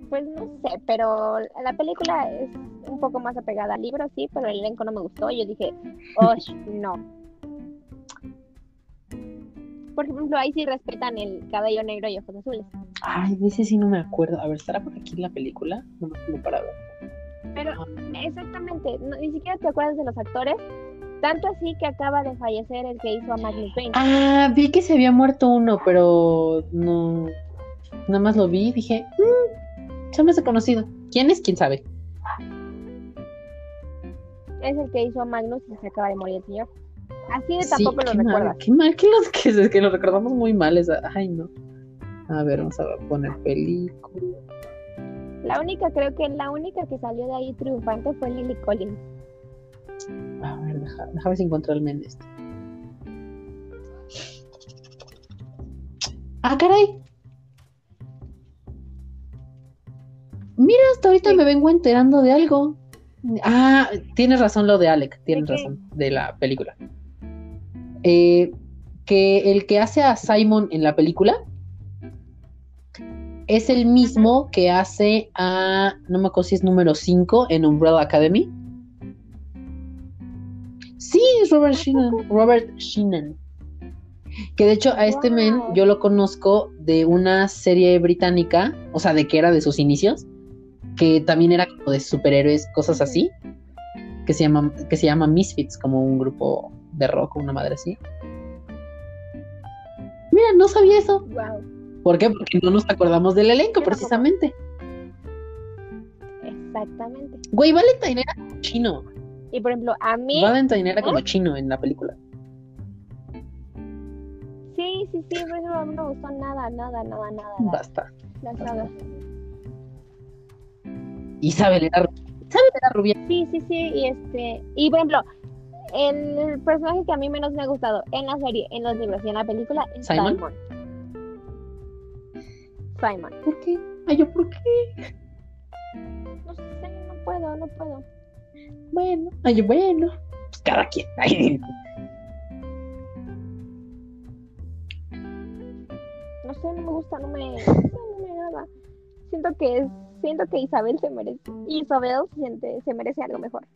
pues no sé, pero la película es un poco más apegada al libro, sí, pero el elenco no me gustó. Yo dije, oh, no. Por ejemplo, ahí sí respetan el cabello negro y ojos azules. Ay, de ese sí no me acuerdo. A ver, ¿estará por aquí la película? No me acuerdo para ver. Pero exactamente, no- ni siquiera te acuerdas de los actores. Tanto así que acaba de fallecer el que hizo a Magnus Bane. Ah, vi que se había muerto uno, pero no. Nada más lo vi y dije, mmm, se me hace conocido. ¿Quién es? ¿Quién sabe? Es el que hizo a Magnus y se acaba de morir el señor. Así de Sí, tampoco lo recuerdas. qué mal que los que, es que lo recordamos muy mal. esa- Ay, no. A ver, vamos a poner película. La única, creo que la única que salió de ahí triunfante fue Lily Collins. A ver, deja, déjame el men este. Ah, caray. Mira, hasta ahorita Sí. me vengo enterando de algo. Ah, tienes razón lo de Alec, tienes razón, de la película. Eh, que el que hace a Simon en la película es el mismo que hace a, no me acuerdo si es número 5 en Umbrella Academy. Sí, es Robert Sheenan. Robert Sheenan. Que de hecho a este men yo lo conozco de una serie británica, o sea, de que era de sus inicios, que también era como de superhéroes, cosas así, que se llama, que se llama Misfits, como un grupo de rock una madre así. Mira, no sabía eso. Wow. ¿Por qué? Porque no nos acordamos del elenco, precisamente. Exactamente. Güey, Valentine era como chino. Y por ejemplo, a mí, Valentine era como chino en la película. sí, sí, sí, por eso a mí no me gustó nada, nada, nada, nada. Basta. La saga. Isabel era, Isabel era rubia. Sí, sí, sí, y este, y por ejemplo, el personaje que a mí menos me ha gustado en la serie, en los libros y en la película es ¿Simon? Simon. Simon. ¿Por qué? Ay, yo, ¿por qué? No sé, no puedo, no puedo. Bueno, ay, bueno. Pues cada quien. Ay, No sé, no me gusta, no me, no, me nada. Siento que es, siento que Isabel se merece, Isabel siente, se merece algo mejor.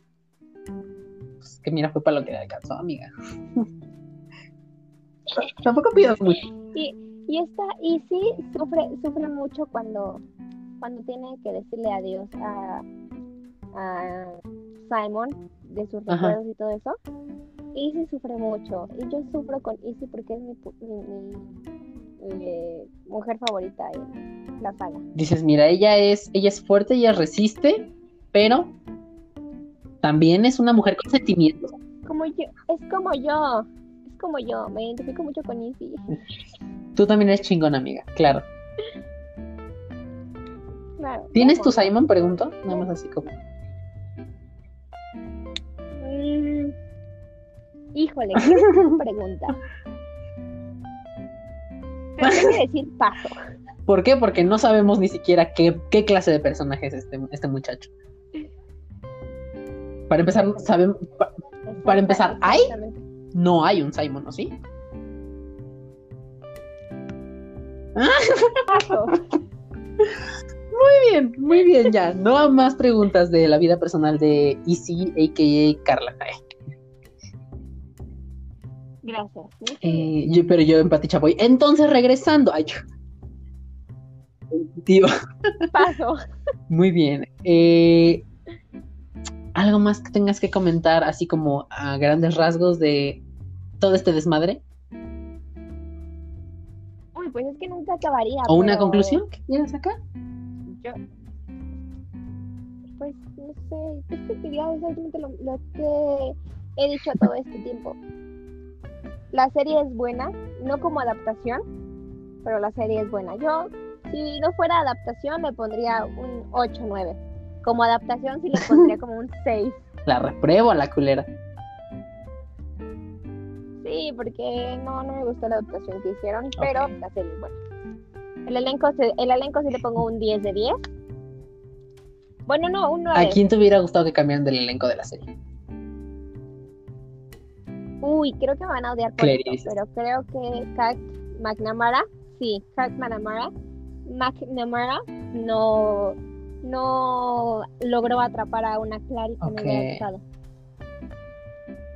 pues que mira, fue para lo que le alcanzó, amiga. Tampoco pidas mucho. Y, y esta, y sí sufre, sufre mucho cuando, cuando tiene que decirle adiós a, a Simon de sus Ajá. recuerdos y todo eso. Izzy sufre mucho. Y yo sufro con Izzy porque es mi, mi, mi, eh, mujer favorita en la saga. Dices, mira, ella es, ella es fuerte, ella resiste, pero también es una mujer con sentimientos. Como yo, es como yo. Es como yo. Me identifico mucho con Izzy. Tú también eres chingona, amiga, claro. Claro. ¿Tienes ¿cómo tu? Simon? Pregunto. Nada más así como. Híjole, qué pregunta. Pero tengo que decir paso. ¿Por qué? Porque no sabemos ni siquiera qué, qué clase de personaje es este, este muchacho. Para empezar, sabemos, pa- Para empezar, ¿hay? No hay un Simon, ¿o sí? Paso. Muy bien, muy bien, ya. No más preguntas de la vida personal de Easy, a.k.a. Carla. Ay. Gracias. Eh, yo, pero yo en Pati Chapoy. Entonces, regresando. Ay, yo- Tío. Paso. Muy bien. Eh, ¿Algo más que tengas que comentar, así como a grandes rasgos de todo este desmadre? Uy, pues es que nunca acabaría. ¿O una conclusión que quieras sacar? Yo. Pues no sé. Es que diría exactamente lo, lo que he dicho todo este tiempo. La serie es buena, no como adaptación, pero la serie es buena. Yo, si no fuera adaptación, le pondría un 8-9. Como adaptación, sí le pondría como un 6. La repruebo a la culera. Sí, porque no, no me gustó la adaptación que hicieron, pero la serie es buena. El elenco, se- el elenco sí le pongo un 10 de 10. Bueno, no, un 9. ¿A quién te hubiera gustado que cambiaran del elenco de la serie? Uy, creo que me van a odiar por esto, pero creo que Kat McNamara, sí, Kat McNamara, McNamara no, no logró atrapar a una Clary que Ok. me hubiera gustado.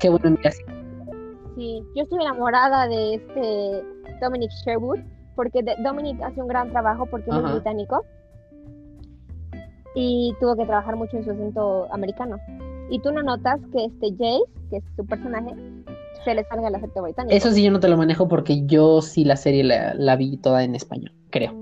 Qué bueno, mira, sí. Yo estoy enamorada de este Dominic Sherwood, porque Dominic hace un gran trabajo porque él es británico y tuvo que trabajar mucho en su acento americano. Y tú no notas que este Jace, que es su personaje, se le salga el acento británico. Eso sí yo no te lo manejo porque yo sí la serie la, la vi toda en español, creo.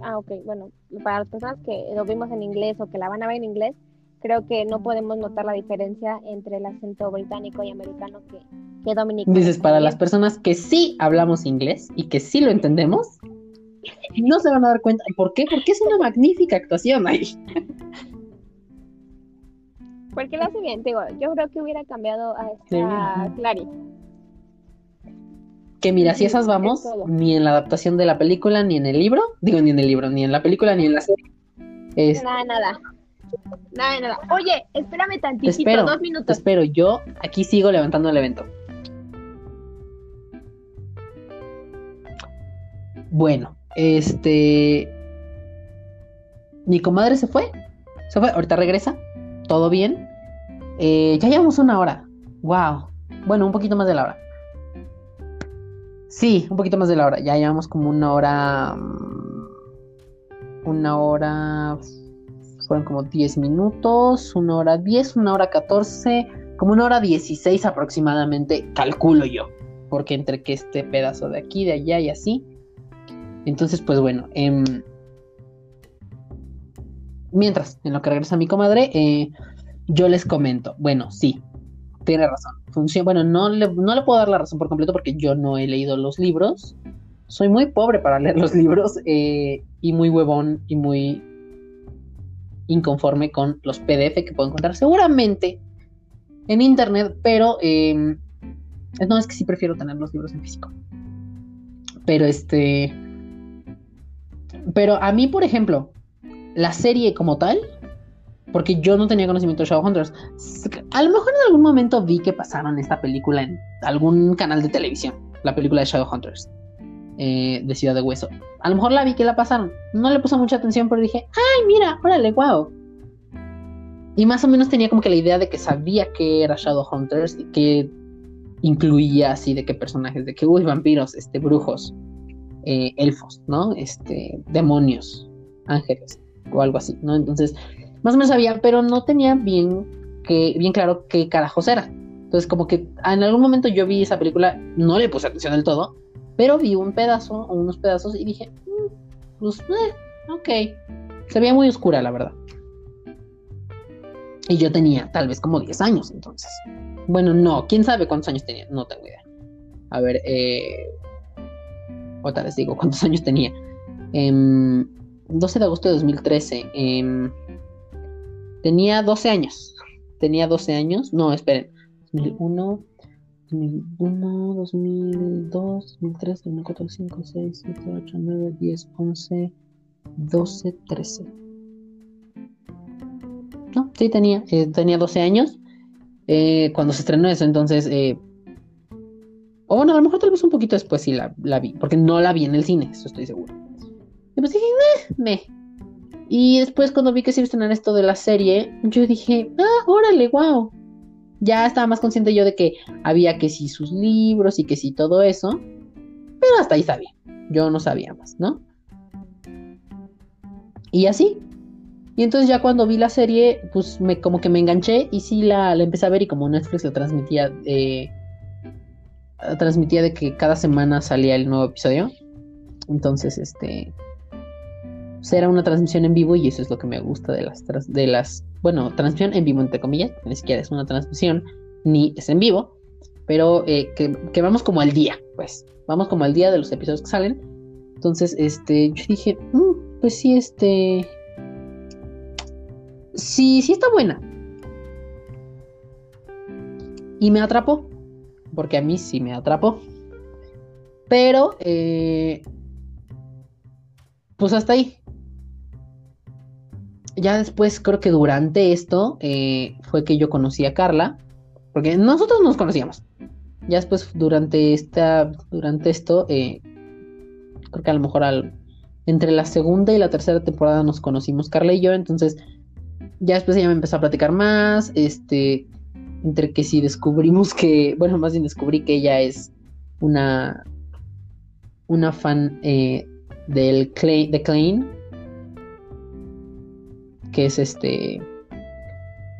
Ah, ok, bueno, para las personas que lo vimos en inglés o que la van a ver en inglés, creo que no podemos notar la diferencia entre el acento británico y americano que, que Dominic. Dices, para las personas que sí hablamos inglés y que sí lo entendemos, no se van a dar cuenta. ¿Por qué? Porque es una magnífica actuación ahí. Porque lo hace bien, digo, yo creo que hubiera cambiado a Sí. esta Clary. Que mira, si Ujú, esas es vamos, ni en la adaptación de la película, ni en el libro, digo, ni en el libro, ni en la película, ni en la serie. Es- Nada, nada. Nada, nada. Oye, espérame tantito, espero, dos te minutos. espero, yo aquí sigo levantando el evento. Bueno, este. Mi comadre se fue. Se fue, ahorita regresa. Todo bien. Eh, ya llevamos una hora. Wow. Bueno, un poquito más de la hora. Sí, un poquito más de la hora. Ya llevamos como una hora. mm, Una hora. Fueron como 10 minutos. Una hora 10, una hora 14. Como una hora 16 aproximadamente, calculo yo. Porque entre que este pedazo de aquí, de allá y así. Entonces, pues bueno. em, mientras, en lo que regresa mi comadre, eh, yo les comento. Bueno, sí, tiene razón. Funciona, bueno, no le, no le puedo dar la razón por completo porque yo no he leído los libros. Soy muy pobre para leer los libros eh, y muy huevón y muy inconforme con los PDF que puedo encontrar seguramente en internet, pero eh, no es que sí prefiero tener los libros en físico. Pero este, pero a mí, por ejemplo, la serie como tal, porque yo no tenía conocimiento de Shadowhunters. A lo mejor en algún momento vi que pasaron esta película en algún canal de televisión, la película de Shadowhunters eh, de Ciudad de Hueso. A lo mejor la vi que la pasaron. No le puse mucha atención, pero dije, ay, mira, órale, wow. Y más o menos tenía como que la idea de que sabía que era Shadowhunters y que incluía así de qué personajes, de que, uy, vampiros, este, brujos, eh, elfos, ¿no? Este, demonios, ángeles o algo así, ¿no? Entonces, más o menos sabía, pero no tenía bien, que, bien claro qué carajos era. Entonces, como que en algún momento yo vi esa película, no le puse atención del todo, pero vi un pedazo o unos pedazos y dije, "Mm, pues, eh, ok. Se veía muy oscura, la verdad. Y yo tenía tal vez como 10 años entonces. Bueno, no, quién sabe cuántos años tenía, no tengo idea. A ver, eh. Ahorita les digo cuántos años tenía. Em, 12 de agosto de 2013. em, tenía 12 años. Tenía 12 años. No, esperen. 2001, 2001, 2002, 2003, 2004, 2005, 6, 7, 8, 9, 10, 11, 12, 13. No, sí tenía. eh, tenía 12 años eh, cuando se estrenó eso. Entonces, eh, o bueno, a lo mejor tal vez un poquito después sí la, la vi, porque no la vi en el cine, eso estoy seguro. Y pues dije, "Meh, me. Y después cuando vi que se iba a estrenar esto de la serie, yo dije, ah, órale, wow. Ya estaba más consciente yo de que había que sí sus libros y que sí todo eso. Pero hasta ahí sabía. Yo no sabía más, ¿no? Y así. Y entonces ya cuando vi la serie, pues me como que me enganché y sí la, empecé a ver y como Netflix la transmitía, eh, transmitía de que cada semana salía el nuevo episodio. Entonces, este, era una transmisión en vivo y eso es lo que me gusta de las, de las, bueno, transmisión en vivo entre comillas, ni siquiera es una transmisión ni es en vivo, pero eh, que, vamos como al día, pues, vamos como al día de los episodios que salen. Entonces, este, yo dije, mm, pues sí, este, sí, sí está buena. Y me atrapó, porque a mí sí me atrapó. Pero, eh, pues hasta ahí. Ya después, creo que durante esto, eh, fue que yo conocí a Carla, porque nosotros nos conocíamos. Ya después, durante esta, durante esto, eh, creo que a lo mejor al, entre la segunda y la tercera temporada nos conocimos Carla y yo, entonces ya después ella me empezó a platicar más, este, entre que si descubrimos que, bueno, más bien descubrí que ella es una, una fan eh, del Clay, de Klein, que es este,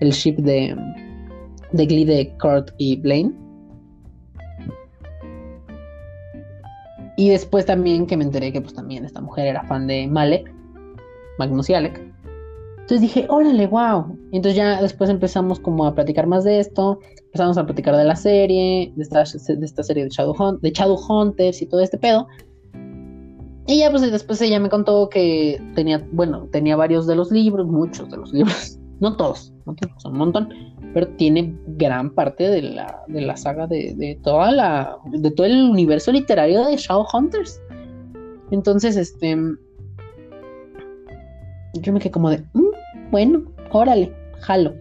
el ship de, de Glee de Kurt y Blaine. Y después también que me enteré que pues también esta mujer era fan de Malek, Magnus y Alec. Entonces dije, órale, wow. Y entonces ya después empezamos como a platicar más de esto, empezamos a platicar de la serie, de esta, de esta serie de Shadow, de Shadow Hunters y todo este pedo. Y ya pues después ella me contó que tenía, bueno, tenía varios de los libros, muchos de los libros, no todos, no todos, un montón, pero tiene gran parte de la, de la saga de, de, toda la, de todo el universo literario de Shadow Hunters. Entonces, este, yo me quedé como de, mm, bueno, órale, jalo.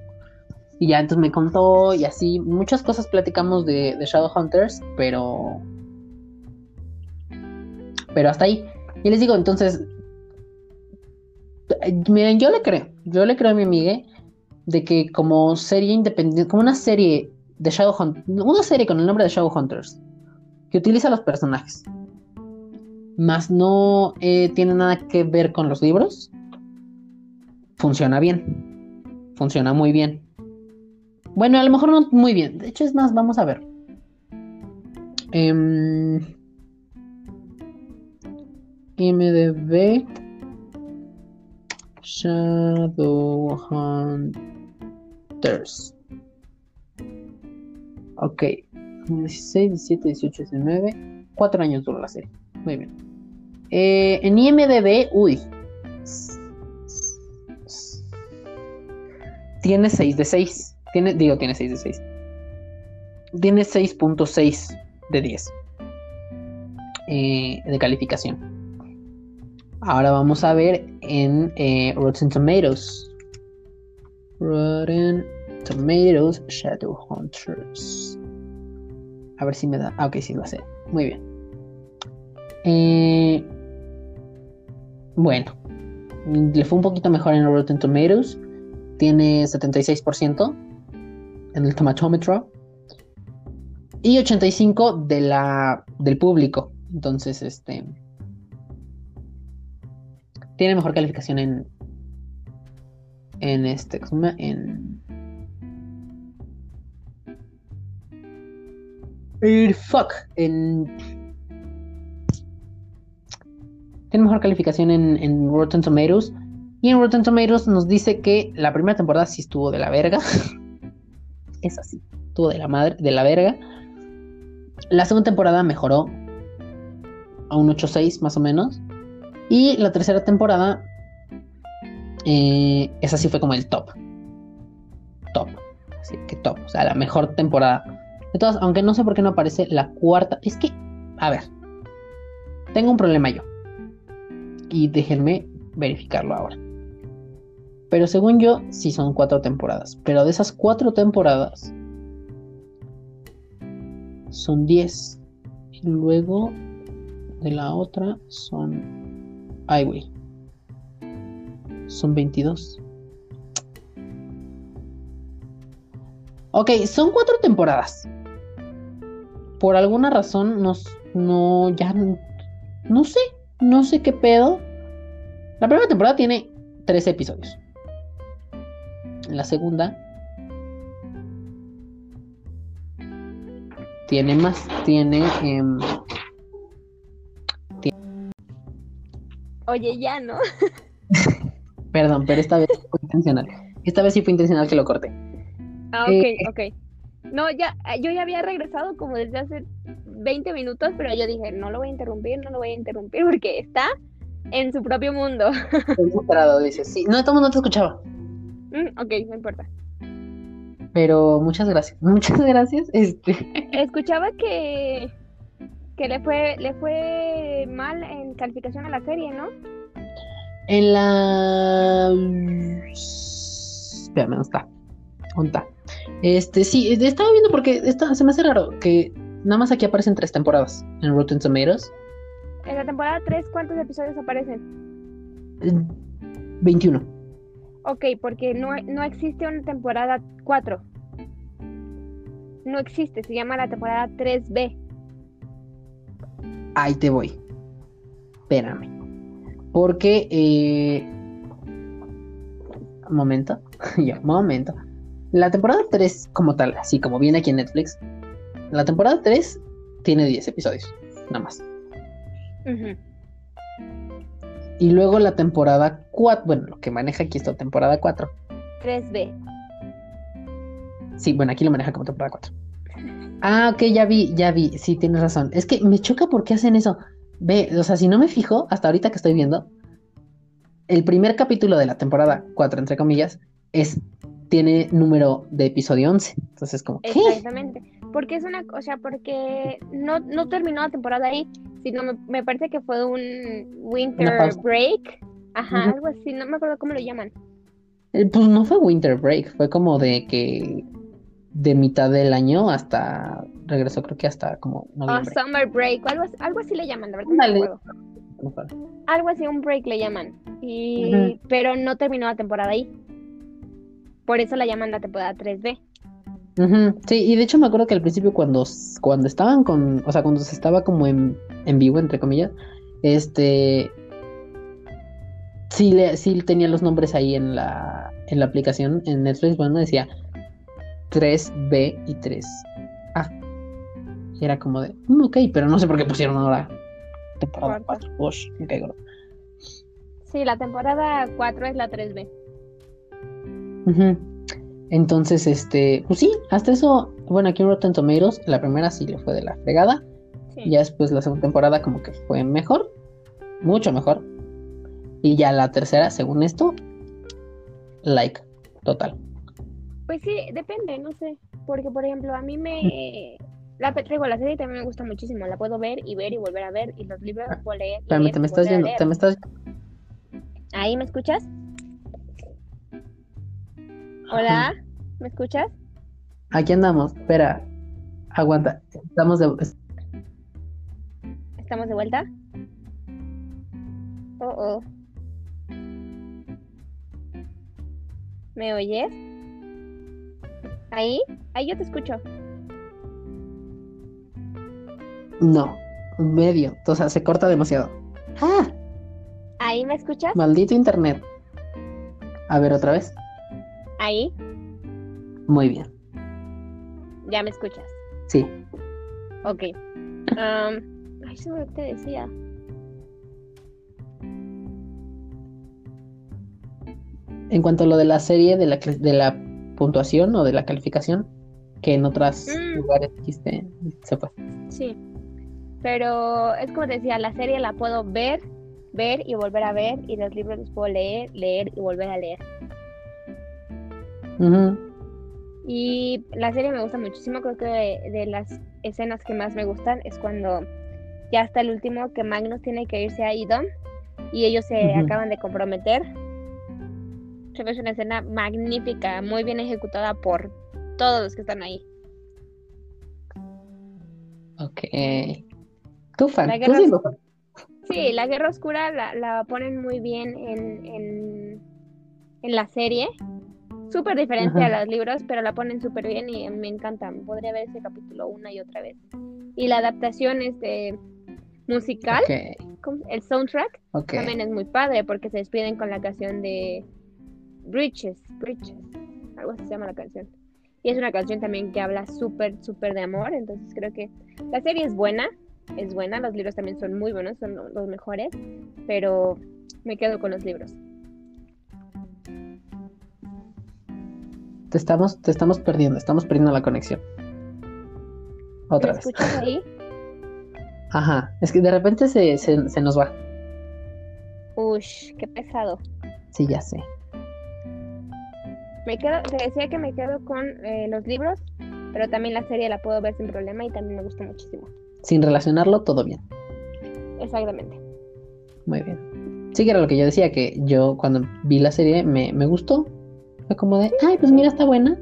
Y ya entonces me contó y así, muchas cosas platicamos de, de Hunters pero... Pero hasta ahí. Y les digo, entonces, miren, yo le creo, yo le creo a mi amiga de que como serie independiente, como una serie de Shadowhunters, una serie con el nombre de Shadowhunters, que utiliza los personajes, más no eh, tiene nada que ver con los libros, funciona bien. Funciona muy bien. Bueno, a lo mejor no muy bien. De hecho, es más, vamos a ver. Eh, MDB Shadowhunters. Ok. 16, 17, 18, 19. Cuatro años duró la serie. Muy bien. Eh, en IMDB, uy, tiene 6 de 6. Tiene, digo, tiene 6 de 6. Tiene 6.6 de 10 eh, de calificación. Ahora vamos a ver en eh, Rotten Tomatoes. Rotten Tomatoes Shadowhunters. A ver si me da. Ah, ok, sí lo hace. Muy bien. Eh, bueno, le fue un poquito mejor en Rotten Tomatoes tiene 76% en el tomatómetro y 85 de la del público. Entonces, este tiene mejor calificación en en este en fuck en tiene mejor calificación en, en Rotten Tomatoes y en Rotten Tomatoes nos dice que la primera temporada sí estuvo de la verga. es así, estuvo de la madre, de la verga. La segunda temporada mejoró a un 8.6 más o menos. Y la tercera temporada, eh, esa sí fue como el top. Top. Así que top. O sea, la mejor temporada. De todas, aunque no sé por qué no aparece la cuarta. Es que, a ver, tengo un problema yo. Y déjenme verificarlo ahora. Pero según yo, sí son cuatro temporadas. Pero de esas cuatro temporadas, son diez. Y luego de la otra son. Ay, güey. Son 22. Ok, son cuatro temporadas. Por alguna razón nos, no, ya, no, sé, no sé qué pedo. La primera temporada tiene tres episodios. La segunda tiene más, tiene... em, Oye, ya, ¿no? perdón, pero esta vez fue intencional. Esta vez sí fue intencional que lo corté. Ah, Eh, ok, ok. No, ya, yo ya había regresado como desde hace 20 minutos, pero yo dije, no lo voy a interrumpir, no lo voy a interrumpir porque está en su propio mundo. Estoy superado, dice. Sí, no, todo mundo te escuchaba. Mm, ok, no importa. Pero muchas gracias. Muchas gracias. Este. Escuchaba que, que le fue, le fue mal en calificación a la serie, ¿no? En la. Espérame, ¿dónde está? ¿Dónde está? Este, sí, estaba viendo porque está, se me hace raro que nada más aquí aparecen tres temporadas en Rotten Tomatoes. En la temporada 3, ¿cuántos episodios aparecen? Eh, 21. Ok, porque no, no existe una temporada 4. No existe, se llama la temporada 3B. Ahí te voy. Espérame. Porque. Eh... Momento. ya, momento. La temporada 3, como tal, así como viene aquí en Netflix. La temporada 3 tiene 10 episodios. Nada más. Ujú. Y luego la temporada 4. Bueno, lo que maneja aquí es la temporada 4. 3B. Sí, bueno, aquí lo maneja como temporada 4. Ah, ok, ya vi, ya vi. Sí, tienes razón. Es que me choca porque hacen eso. Ve, o sea, si no me fijo, hasta ahorita que estoy viendo, el primer capítulo de la temporada 4, entre comillas, es tiene número de episodio 11. Entonces, como, ¿qué? Exactamente. Porque es una cosa, porque no, no terminó la temporada ahí, sino me, me parece que fue un winter break. Ajá, algo así, no me acuerdo cómo lo llaman. Eh, Pues no fue Winter Break, fue como de que de mitad del año hasta regresó, creo que hasta como Oh, summer break, algo, así- algo así le llaman, la verdad acuerdo. No. Algo así, un break le llaman. Y. Pero no terminó la temporada ahí. Por eso la llaman la temporada 3B. Ujú, Sí, y de hecho me acuerdo que al principio cuando, cuando estaban con, o sea, cuando se estaba como en, en vivo, entre comillas, este, sí, le, sí tenía los nombres ahí en la, en la aplicación, en Netflix, bueno, decía 3B y 3A. Y era como de, "Mm, ok, pero no sé por qué pusieron ahora temporada Cuarta. 4. Ush, me caigo. Sí, la temporada 4 es la 3B. Ujú. Entonces, este, pues sí, hasta eso, bueno, aquí en Rotten Tomatoes, la primera sí le fue de la fregada. Sí. Ya después la segunda temporada como que fue mejor, mucho mejor. Y ya la tercera, según esto, like, total. Pues sí, depende, no sé. Porque, por ejemplo, a mí me. La, digo, la serie también me gusta muchísimo. La puedo ver y ver y volver a ver. Y los libros los puedo leer. y leer te me estás leer. te me estás... ¿Ahí me escuchas? Hola, ¿me escuchas? Aquí andamos, espera, aguanta, estamos de... ¿Estamos de vuelta? Oh, oh. ¿Me oyes? ¿Ahí? Ahí yo te escucho. No, medio, o sea, se corta demasiado. Ah, ¿Ahí me escuchas? maldito internet. A ver, otra vez. ¿Ahí? Muy bien, Ya me escuchas. sí. Ok. Am, ay, eso lo que te decía. En cuanto a lo de la serie, de la, de la puntuación o de la calificación, que en otros Mm. lugares dijiste, se fue. Sí. Pero es como te decía, la serie la puedo ver, ver y volver a ver. Y los libros los puedo leer, leer y volver a leer. Y la serie me gusta muchísimo. Creo que de, de las escenas que más me gustan es cuando ya hasta el último que Magnus tiene que irse a Idom y ellos se acaban de comprometer. Se hace una escena magnífica, muy bien ejecutada por todos los que están ahí. Ok. Tú fan, La guerra sí la Guerra Oscura la, la ponen muy bien en, en, en la serie. súper diferente Ajá. a los libros, pero la ponen súper bien y me encantan. Podría ver ese capítulo una y otra vez. Y la adaptación este, musical, Ok, ¿cómo se- el soundtrack, también es muy padre porque se despiden con la canción de Bridges, Bridges, algo así se llama la canción. Y es una canción también que habla súper, súper de amor, entonces creo que la serie es buena, es buena, los libros también son muy buenos, son lo- los mejores, pero me quedo con los libros. Te estamos, te estamos perdiendo, estamos perdiendo la conexión. Otra ¿Me vez. escuchas ahí? Ajá, es que de repente se, se, se nos va. Ush, qué pesado. Sí, ya sé. Me quedo, te decía que me quedo con eh, los libros, pero también la serie la puedo ver sin problema y también me gusta muchísimo. Sin relacionarlo, todo bien. Exactamente. Muy bien. Sí, que era lo que yo decía, que yo cuando vi la serie me, me gustó. Fue como de, ay, pues mira, está buena.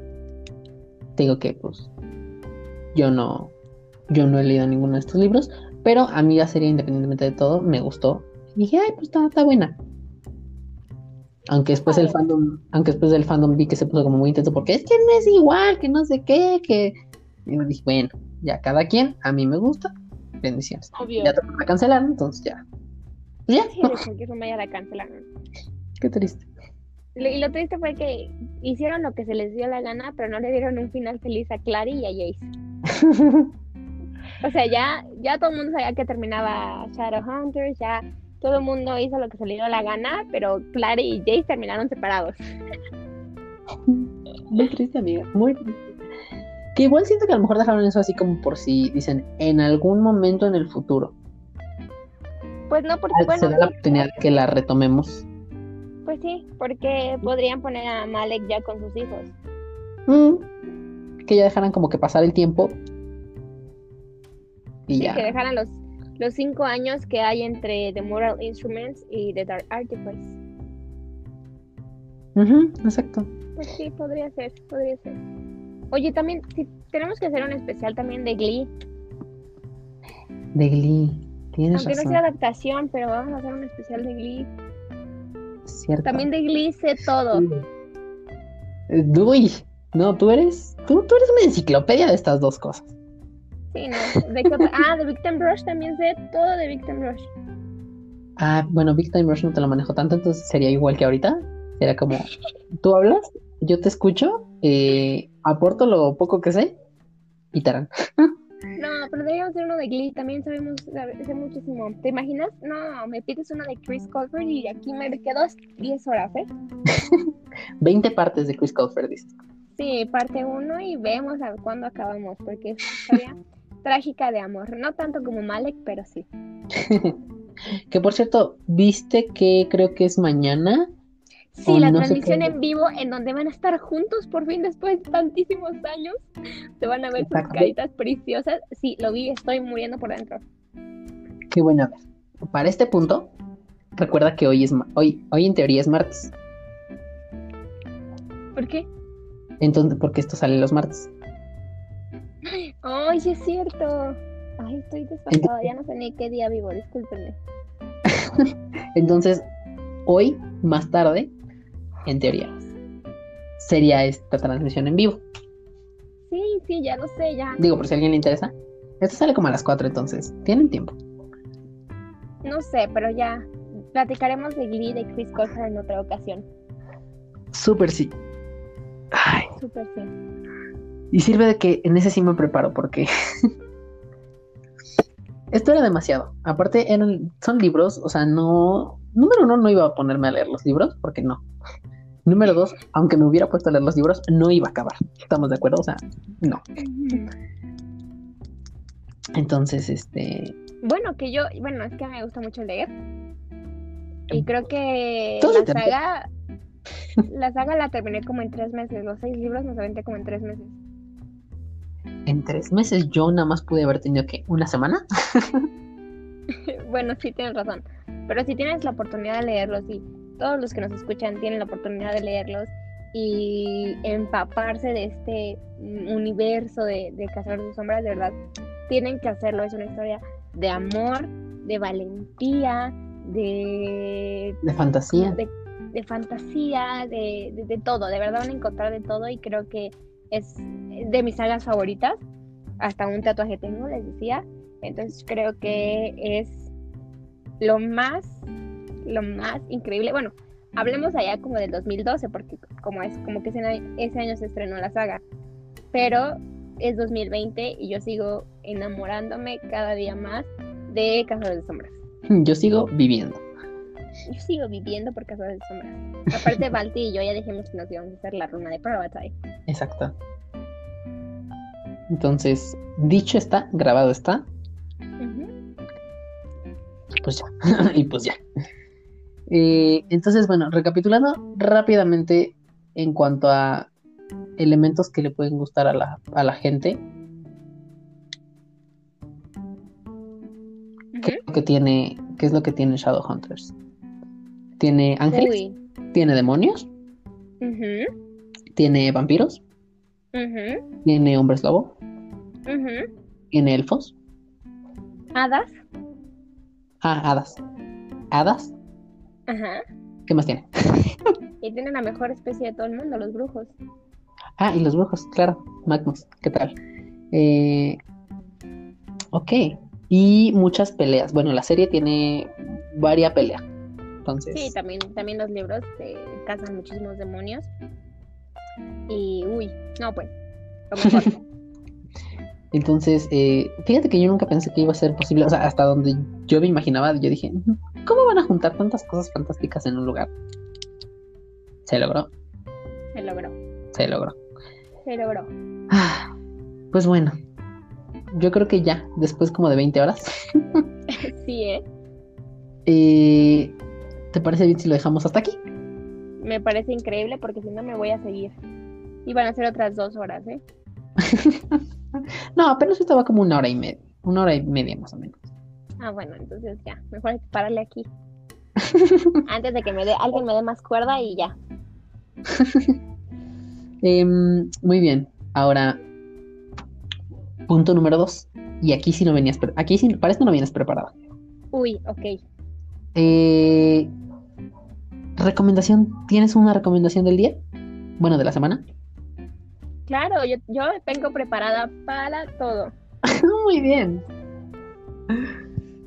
Te digo que, pues, yo no, yo no he leído ninguno de estos libros, pero a mí la serie, independientemente de todo, me gustó. Y dije, ay, pues está, está buena. Aunque después el fandom, aunque después del fandom vi que se puso como muy intenso porque es que no es igual, que no sé qué, que... Y dije, bueno, ya cada quien, a mí me gusta, bendiciones. Obvio. Ya te la cancelaron, entonces ya. Ya, Sí, de ya la cancelaron. qué triste. Lo- Y lo triste fue que hicieron lo que se les dio la gana, pero no le dieron un final feliz a Clary y a Jace. O sea, ya, ya todo el mundo sabía que terminaba Shadowhunters, ya todo el mundo hizo lo que se le dio la gana, pero Clary y Jace terminaron separados. Muy triste, amiga, muy triste. Que igual siento que a lo mejor dejaron eso así como por si dicen en algún momento en el futuro. Pues no, porque se bueno, da la oportunidad que la retomemos. pues sí, porque podrían poner a Malek ya con sus hijos. Mm, Que ya dejaran como que pasar el tiempo. Y Sí, ya. que dejaran los, los cinco años que hay entre The Moral Instruments y The Dark Artifice. Exacto. Pues sí, podría ser, podría ser. Oye, también, sí, tenemos que hacer un especial también de Glee. De Glee. Tienes Aunque no sea adaptación, pero vamos a hacer un especial de Glee. Cierto. También de Glee sé todo. Eh, Uy, no, tú eres. Tú, tú eres una enciclopedia de estas dos cosas. Sí, no. ¿De qué otra? Ah, de Victim Rush también sé todo de Victim Rush. Ah, bueno, Big Time Rush no te lo manejo tanto, entonces sería igual que ahorita. Sería como, tú hablas, yo te escucho, eh, aporto lo poco que sé y tarán. No, pero deberíamos hacer uno de Glee. También sabemos, sabe- sé muchísimo. ¿Te imaginas? No, me pides uno de Chris Colfer y aquí me quedo 10 horas, ¿eh? 20 partes de Chris Colfer, dices. Sí, parte uno y vemos a cuándo acabamos, porque historia trágica de amor. No tanto como Malek, pero sí. Que por cierto, ¿viste que creo que es mañana? Sí, la no transmisión en vivo en donde van a estar juntos por fin después de tantísimos años. Se van a ver sus caritas preciosas. Sí, lo vi, estoy muriendo por dentro. Qué buena. Para este punto, recuerda que hoy es hoy, hoy en teoría es martes. ¿Por qué? Entonces, porque esto sale los martes. Ay, sí es cierto. Ay, estoy desfasada, ya no sé ni qué día vivo, discúlpenme. Entonces, hoy, más tarde, en teoría, sería esta transmisión en vivo. Sí, sí, ya lo sé, ya. Digo, por si a alguien le interesa. Esto sale como a las 4, entonces, tienen tiempo. No sé, pero ya. Platicaremos de Glee de Chris Colfer en otra ocasión. Súper sí. Ay, Súper sí. Y sirve de que en ese sí me preparo porque esto era demasiado. Aparte eran son libros, o sea, no número uno no iba a ponerme a leer los libros porque no. Número dos, aunque me hubiera puesto a leer los libros, no iba a acabar. ¿Estamos de acuerdo? O sea, no. Entonces, este, Bueno, que yo, bueno, es que me gusta mucho leer. Y creo que la saga, la saga la terminé como en tres meses. Los seis libros los aventé como en tres meses. En tres meses yo nada más pude haber tenido que una semana. Bueno, sí tienes razón. Pero si tienes la oportunidad de leerlos y todos los que nos escuchan tienen la oportunidad de leerlos y empaparse de este universo de, de Cazadores de Sombras, de verdad, tienen que hacerlo. Es una historia de amor, de valentía, de De fantasía. de, de fantasía, de, de, de todo, de verdad van a encontrar de todo y creo que es de mis sagas favoritas. Hasta un tatuaje tengo, les decía. Entonces creo que es lo más, lo más increíble. Bueno, hablemos allá como del 2012, porque como es como que ese, ese año se estrenó la saga. Pero es 2020 y yo sigo enamorándome cada día más de Cazadores de Sombras. Yo sigo viviendo. Yo sigo viviendo por Cazadores de Sombras. Aparte, Balti y yo ya dijimos que nos íbamos a hacer la runa de Parvati. Exacto. Entonces, dicho está, grabado está. Pues ya. y pues ya. Eh, entonces, bueno, recapitulando rápidamente en cuanto a elementos que le pueden gustar a la, a la gente, ¿qué es lo que tiene, qué es lo que tiene Shadowhunters? Tiene ángeles, Uy. tiene demonios, tiene vampiros, tiene hombres lobo, tiene elfos, Hadas. ah, hadas. Hadas, Ajá. ¿qué más tiene? Y tienen la mejor especie de todo el mundo, los brujos. Ah, y los brujos, claro, Magnus, ¿qué tal? Eh, ok, y muchas peleas. Bueno, la serie tiene varia pelea. Entonces, Sí, también, también los libros te cazan muchísimos demonios. Y uy, no pues. Lo mejor. entonces eh, fíjate que yo nunca pensé que iba a ser posible. O sea, hasta donde yo me imaginaba, yo dije, "Ujú, ¿cómo van a juntar tantas cosas fantásticas en un lugar? Se logró, se logró. se logró. Se logró. Ah, pues bueno, yo creo que ya, después como de 20 horas, Sí, ¿eh? eh, ¿te parece bien si lo dejamos hasta aquí? Me parece increíble porque si no me voy a seguir. Y van a ser otras dos horas, ¿eh? no, apenas estaba como una hora y media, una hora y media más o menos. Ah, bueno, entonces ya. Mejor pararle aquí. Antes de que me dé, alguien me dé más cuerda y ya. Em, muy bien, ahora punto número dos. Y aquí sí no venías, aquí sí, para esto no vienes preparada. Uy, ok. Eh, recomendación, ¿tienes una recomendación del día? Bueno, de la semana. Claro, yo, yo vengo preparada para todo. muy bien.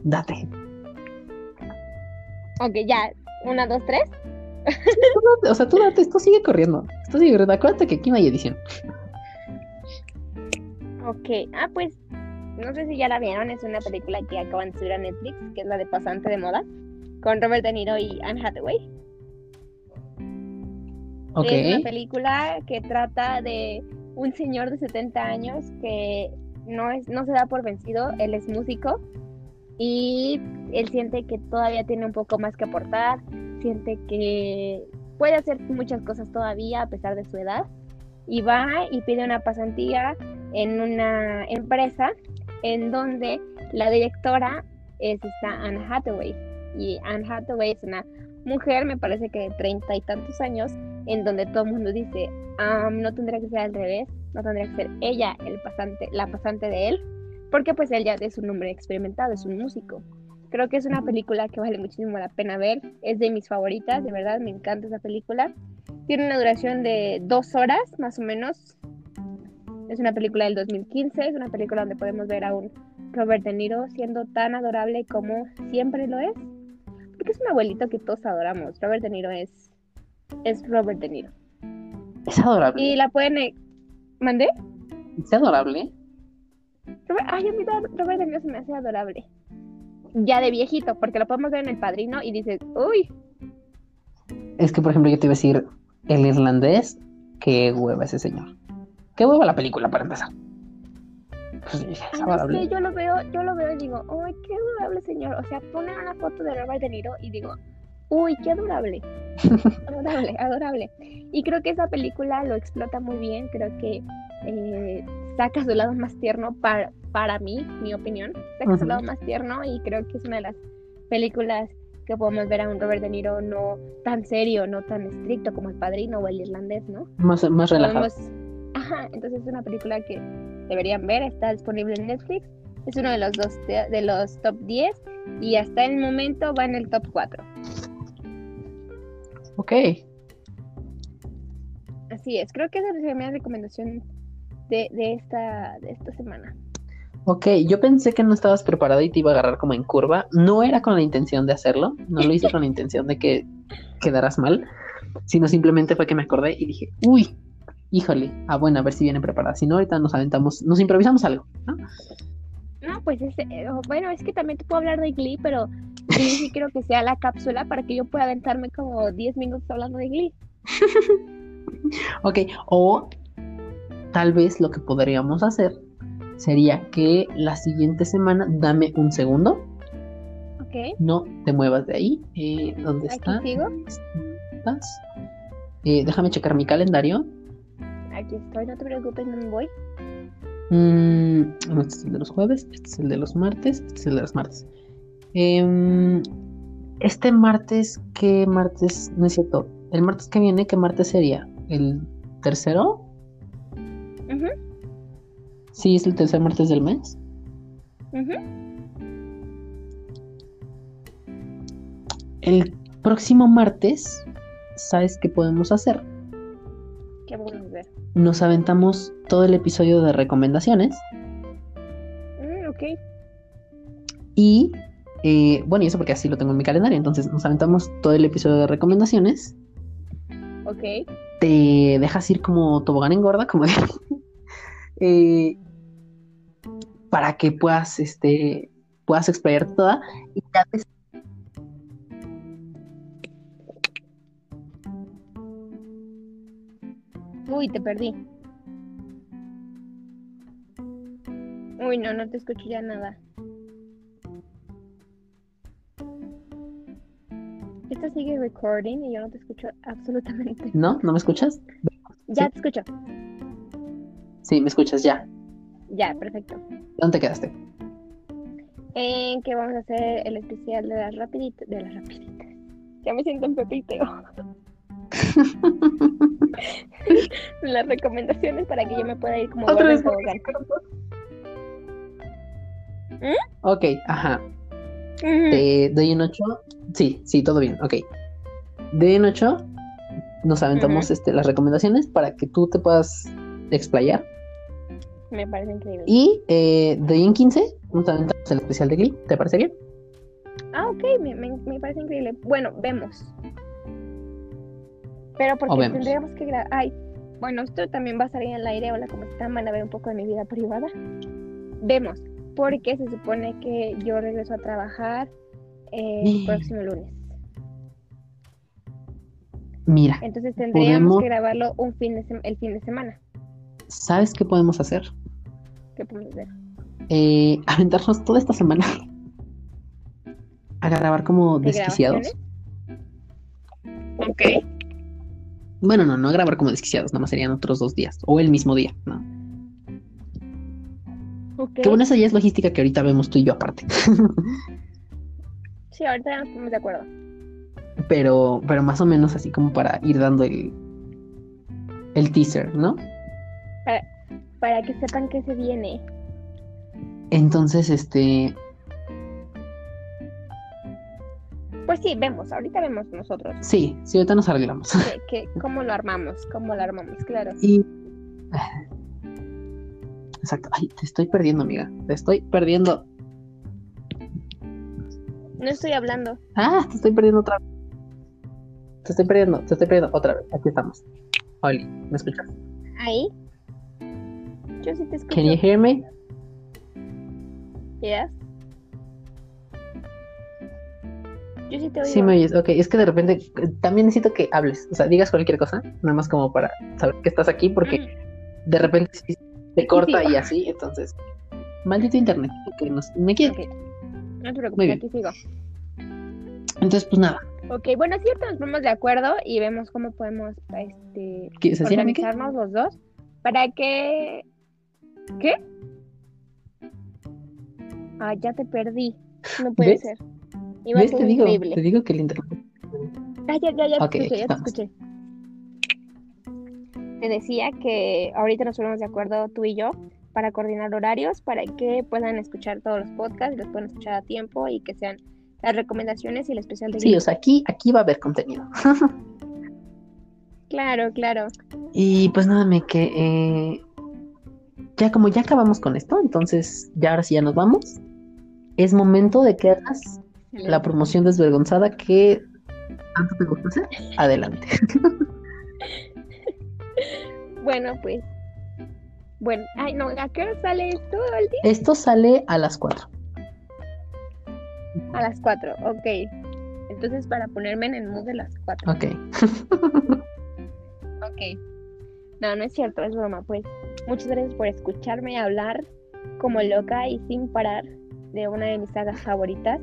Date. Ok, ya. Una, dos, tres. O sea, tú date, esto sigue corriendo. Esto sigue corriendo. Acuérdate que aquí no hay edición. Ok. Ah, pues. No sé si ya la vieron. Es una película que acaban de subir a Netflix, que es la de Pasante de Moda. Con Robert De Niro y Anne Hathaway. Ok. Es una película que trata de un señor de 70 años que no, es, no se da por vencido, él es músico y él siente que todavía tiene un poco más que aportar, siente que puede hacer muchas cosas todavía a pesar de su edad y va y pide una pasantía en una empresa en donde la directora es esta Anne Hathaway y Anne Hathaway es una mujer, me parece que de treinta y tantos años, en donde todo el mundo dice, "Ah, no tendría que ser al revés, no tendría que ser ella el pasante, la pasante de él, porque pues él ya es un hombre experimentado, es un músico. Creo que es una película que vale muchísimo la pena ver, es de mis favoritas, de verdad, me encanta esa película. Tiene una duración de dos horas, más o menos. Es una película del 2015, es una película donde podemos ver a un Robert De Niro siendo tan adorable como siempre lo es. Porque es un abuelito que todos adoramos. Robert De Niro es, es Robert De Niro. Es adorable. Y la pueden... eh, ¿Mandé? Es adorable. Robert, ay, a mí Ro- Robert De Niro se me hace adorable. Ya de viejito, porque lo podemos ver en El Padrino y dices, uy, Es que, por ejemplo, yo te iba a decir, el irlandés, qué hueva ese señor. Qué hueva la película, para empezar. Pues, es ay, no adorable. sé, yo lo veo, yo lo veo y digo, uy, qué adorable señor. O sea, ponen una foto de Robert De Niro y digo, uy, qué adorable. adorable, adorable. Y creo que esa película lo explota muy bien, creo que eh, saca su lado más tierno para, para mí, mi opinión, saca su Ujú. lado más tierno y creo que es una de las películas que podemos ver a un Robert De Niro no tan serio, no tan estricto como El Padrino o El Irlandés, ¿no? Más, más relajado. Podemos- Ajá, entonces es una película que deberían ver, está disponible en Netflix, es uno de los dos de los top 10 y hasta el momento va en el top 4. Ok. Así es, creo que esa sería mi recomendación de, de, esta, de esta semana. Ok, yo pensé que no estabas preparado y te iba a agarrar como en curva. No era con la intención de hacerlo, no lo hice con la intención de que quedaras mal, sino simplemente fue que me acordé y dije, uy, híjole, ah, bueno, a ver si viene preparada. Si no, ahorita nos aventamos, nos improvisamos algo, ¿no? No, pues es, eh, bueno, es que también te puedo hablar de Glee, pero Glee sí quiero que sea la cápsula para que yo pueda aventarme como 10 minutos hablando de Glee. ok, o tal vez lo que podríamos hacer sería que la siguiente semana dame un segundo. Ok. No te muevas de ahí. Eh, ¿Dónde Aquí está? sigo. ¿Estás? Eh, déjame checar mi calendario. Aquí estoy, no te preocupes, no me voy. Mm, este es el de los jueves, este es el de los martes, este es el de los martes. Em, este martes, ¿qué martes? No es cierto. El martes que viene, ¿qué martes sería? ¿El tercero? Sí, es el tercer martes del mes. El próximo martes, ¿sabes qué podemos hacer? ¿Qué vamos a ver? Nos aventamos todo el episodio de recomendaciones Mm, ok. y, eh, bueno, y eso porque así lo tengo en mi calendario, entonces nos aventamos todo el episodio de recomendaciones, Ok. te dejas ir como tobogán engorda, como eh, para que puedas, este, puedas explayarte toda y ya des- Uy, te perdí. Uy, no, no te escucho ya nada. Esto sigue recording y yo no te escucho absolutamente. ¿no? ¿No me escuchas? Ya Sí. te escucho. Sí, me escuchas ya. Ya, perfecto. ¿Dónde te quedaste? En que vamos a hacer el especial de las rapiditas. De las rapiditas. Ya me siento en Pepiteo. las recomendaciones para que yo me pueda ir como Otra vez. tobogán. Ok, ajá. Ujú. Te doy un 8. Sí, sí, todo bien, ok. De 8 nos aventamos este, las recomendaciones para que tú te puedas explayar. Me parece increíble. Y eh, de en 15 nos aventamos el especial de Glee. ¿Te parece bien? Ah, ok, me, me- me parece increíble. Bueno, vemos. Pero porque vemos. tendríamos que grabar. Ay, bueno, esto también va a salir en el aire. Hola, ¿cómo están? Van a ver un poco de mi vida privada. Vemos, porque se supone que yo regreso a trabajar el próximo lunes. Mira, Entonces tendríamos Podemos- que grabarlo un fin de el fin de semana. ¿sabes qué podemos hacer? ¿Qué podemos hacer? Eh, aventarnos toda esta semana a grabar como ¿De desquiciados. Ok. Bueno, no, no a grabar como desquiciados, nada más serían otros dos días o el mismo día, ¿no? Ok. Que bueno, esa ya es logística que ahorita vemos tú y yo aparte. Sí, ahorita ya nos ponemos de acuerdo. pero, pero más o menos así como para ir dando el, el teaser, ¿no? Para que sepan que se viene. Entonces, este, Pues sí, vemos. Ahorita vemos nosotros. sí, sí, ahorita nos arreglamos. que- cómo lo armamos, cómo lo armamos, claro. Y... Exacto. Ay, te estoy perdiendo, amiga. Te estoy perdiendo. No estoy hablando. Ah, te estoy perdiendo otra vez. Te estoy perdiendo, te estoy perdiendo otra vez. Aquí estamos. Oli, ¿me escuchas? Ahí. Yo sí te escucho. Can you hear me? Yes. Yo sí te oigo. Sí, me oyes. Ok, es que de repente también necesito que hables. O sea, digas cualquier cosa, nada más como para saber que estás aquí, porque Mm, de repente te corta Sí. y así, entonces. Maldito internet, que nos, me quiere. No te preocupes, aquí sigo. Entonces, pues nada. Ok, bueno, es cierto, nos ponemos de acuerdo y vemos cómo podemos este, organizarnos los dos para que... ¿Qué? Ah, ya te perdí. No puede ¿Ves? ser. Iba a ¿Ves? ser Te digo, te digo que el internet. Ah, ya, ya, ya Ok, te escuché, ya te escuché. Te decía que ahorita nos ponemos de acuerdo tú y yo para coordinar horarios, para que puedan escuchar todos los podcasts los puedan escuchar a tiempo y que sean las recomendaciones y el especial de Sí, o sea, aquí, aquí va a haber contenido. Claro, claro. Y pues nada, me que eh, ya como ya acabamos con esto, entonces ya ahora sí ya nos vamos. Es momento de que hagas la promoción desvergonzada que tanto te gusta hacer. Adelante. bueno, pues. Bueno, ay no, ¿a qué hora sale esto, Aldi? Esto sale a las 4. A las 4, ok. Entonces para ponerme en el mood de las 4. Ok. ok. No, no es cierto, es broma, pues. Muchas gracias por escucharme hablar como loca y sin parar de una de mis sagas favoritas.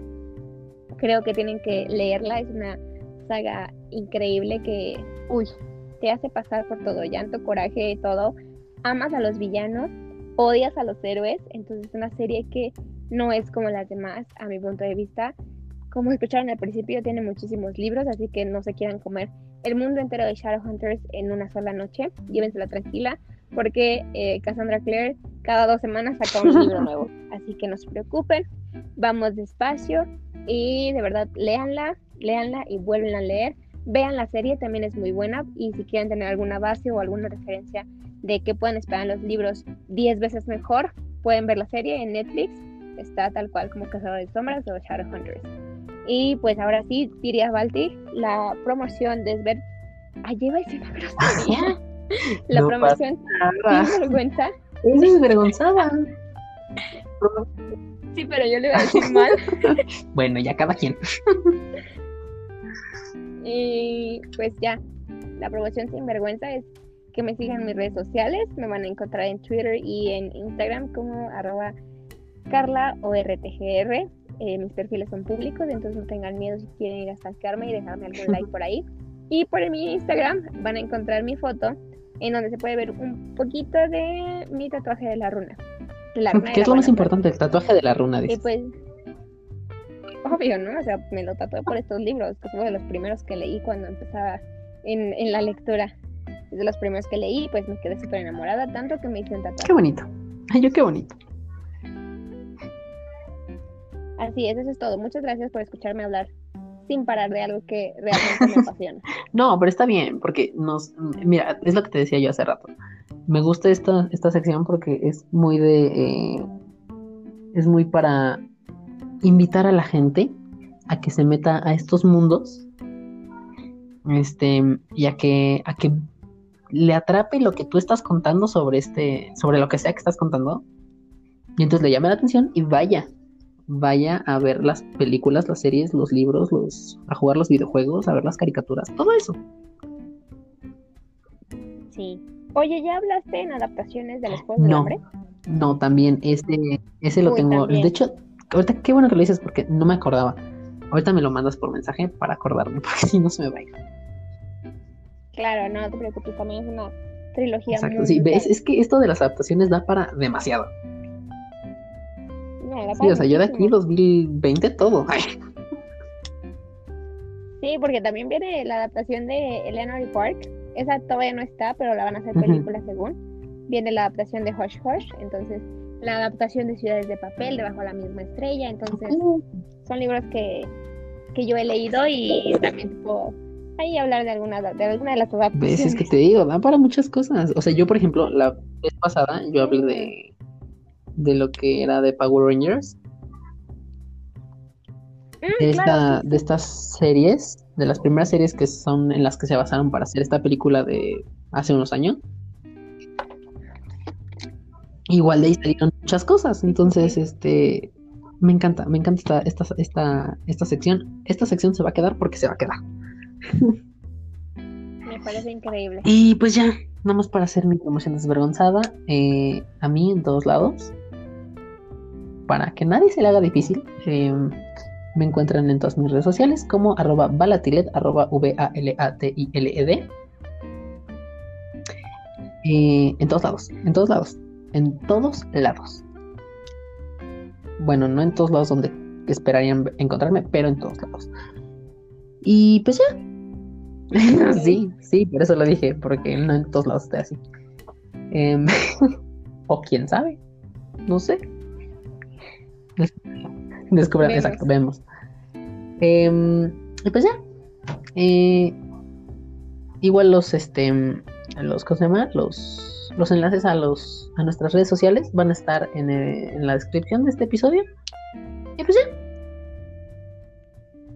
Creo que tienen que leerla, es una saga increíble que, uy, te hace pasar por todo, llanto, coraje, y todo. Amas a los villanos, odias a los héroes, entonces es una serie que no es como las demás, a mi punto de vista. Como escucharon al principio, tiene muchísimos libros, así que no se quieran comer el mundo entero de Shadowhunters en una sola noche. Llévensela tranquila, porque eh, Cassandra Clare cada dos semanas saca un libro nuevo. Así que no se preocupen, vamos despacio y de verdad, léanla, léanla y vuelven a leer. Vean la serie, también es muy buena y si quieren tener alguna base o alguna referencia de que pueden esperar en los libros 10 veces mejor, pueden ver la serie en Netflix. Está tal cual como Cazador de Sombras o Shadowhunters. Y pues ahora sí, diría Balti, la promoción de Sver... ¡Ay, lleva una grosería! La promoción sin vergüenza. Es desvergonzada. Sí, pero yo le voy a decir mal. bueno, ya cada quien. y pues ya, la promoción sin vergüenza es que me sigan en mis redes sociales. Me van a encontrar en Twitter y en Instagram como arroba Carla o RTGR. Eh, mis perfiles son públicos, entonces no tengan miedo si quieren ir a stalkearme y dejarme algún like por ahí. Y por mi Instagram van a encontrar mi foto en donde se puede ver un poquito de mi tatuaje de la runa. ¿Qué es lo más importante? El tatuaje de la runa. Sí, pues, obvio, ¿no? O sea, me lo tatué por estos libros, que fue de los primeros que leí cuando empezaba en, en la lectura. Es de los primeros que leí, pues me quedé súper enamorada, tanto que me hice un tatuaje. Qué bonito. Ay, yo qué bonito. Así es, eso es todo. Muchas gracias por escucharme hablar sin parar de algo que realmente me apasiona. no, pero está bien, porque nos, mira, es lo que te decía yo hace rato. Me gusta esta, esta sección porque es muy de, eh, es muy para invitar a la gente a que se meta a estos mundos, este, y a que, a que le atrape lo que tú estás contando sobre este, sobre lo que sea que estás contando, y entonces le llame la atención y vaya, vaya a ver las películas, las series, los libros, los, a jugar los videojuegos, a ver las caricaturas, todo eso. Sí. Oye, ¿ya hablaste en adaptaciones de los juegos no, hambre? No, también, ese, ese lo tengo. De hecho, ahorita qué bueno que lo dices porque no me acordaba. Ahorita me lo mandas por mensaje para acordarme, porque si no se me va a ir. Claro, no te preocupes, también es una trilogía. Exacto, sí, ves, es que esto de las adaptaciones da para demasiado sí, o sea, yo de aquí 2020 todo. Sí, porque también viene la adaptación de Eleanor Park. Esa todavía no está, pero la van a hacer película según. Viene la adaptación de Hush Hush, entonces la adaptación de Ciudades de Papel, debajo la misma estrella. Entonces, son libros que, que yo he leído y también puedo ahí hablar de alguna de, alguna de las adaptaciones. Es que te digo, da para muchas cosas. O sea, yo, por ejemplo, la vez pasada yo hablé de de lo que era de Power Rangers. Mm, de, esta, de estas series, de las primeras series que son en las que se basaron para hacer esta película de hace unos años. Igual de ahí salieron muchas cosas, entonces este me encanta, me encanta esta, esta, esta, esta sección. Esta sección se va a quedar porque se va a quedar. Me parece increíble. Y pues ya, vamos para hacer mi promoción desvergonzada. Eh, a mí en todos lados para que nadie se le haga difícil, em, me encuentran en todas mis redes sociales como arroba valatilet, arroba V-A-L-A-T-I-L-E-D. Eh, en todos lados, en todos lados, en todos lados. Bueno, no en todos lados donde esperarían encontrarme, pero en todos lados. Y pues ya. sí, sí, por eso lo dije, porque no en todos lados estoy así. Em, o quién sabe, no sé. Descubran, exacto, vemos. Em, y pues ya. Eh, igual los, este, los, ¿cómo se llama? Los, los enlaces a los, a nuestras redes sociales van a estar en, eh, en la descripción de este episodio. Y pues ya.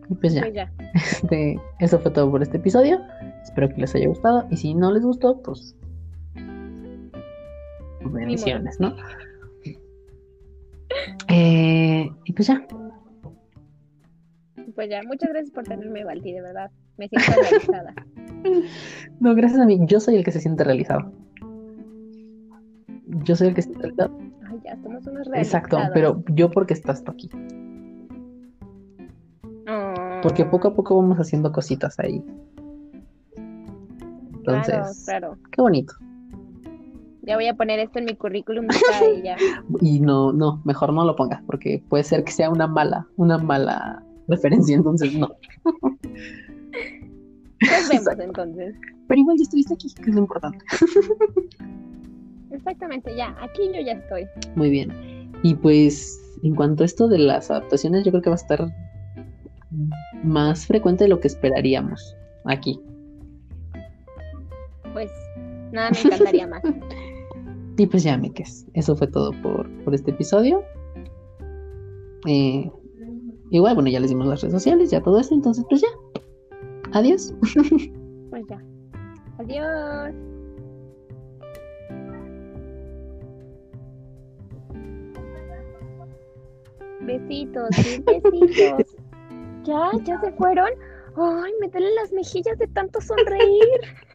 Y pues ya. Pues ya. Este, eso fue todo por este episodio. Espero que les haya gustado. Y si no les gustó, pues. Bendiciones, ¿no? Eh, y pues ya. Pues ya, muchas gracias por tenerme, Valti, de verdad. Me siento realizada. No, gracias a mí. Yo soy el que se siente realizado. Yo soy el que se siente realizado. Ay, ya, somos unos realizados. Exacto, pero yo porque estás tú aquí. Porque poco a poco vamos haciendo cositas ahí. Entonces, Claro, claro. qué bonito. Ya voy a poner esto en mi currículum y ya. Y no, no, mejor no lo pongas, porque puede ser que sea una mala, una mala referencia, entonces no. Nos vemos Exacto. entonces. Pero igual ya estuviste aquí, que es lo importante. Exactamente, ya. Aquí yo ya estoy. Muy bien. Y pues, en cuanto a esto de las adaptaciones, yo creo que va a estar más frecuente de lo que esperaríamos aquí. Pues nada me encantaría más. Y pues ya, Mikes, eso fue todo por, por este episodio. Eh, igual, bueno, ya les dimos las redes sociales, ya todo eso, entonces pues ya. Adiós. Pues ya. Adiós. Besitos, besitos. ¿Ya? ¿Ya se fueron? Ay, me duelen las mejillas de tanto sonreír.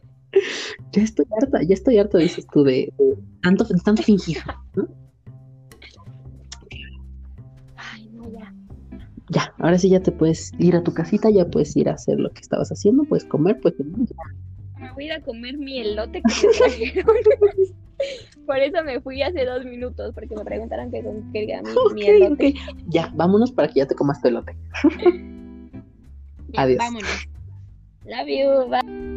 Ya estoy harta, ya estoy harta, dices tú, de, de tanto, de tanto fingir. ¿no? Ay, no, ya. Ya, ahora sí ya te puedes ir a tu casita, ya puedes ir a hacer lo que estabas haciendo, puedes comer, pues Me voy a ir a comer mi elote que me trajeron. Por eso me fui hace dos minutos, porque me preguntaron que con qué era mi, mi Ok, elote. Ya, vámonos para que ya te comas tu elote. Adiós. Vámonos. Love you. Bye.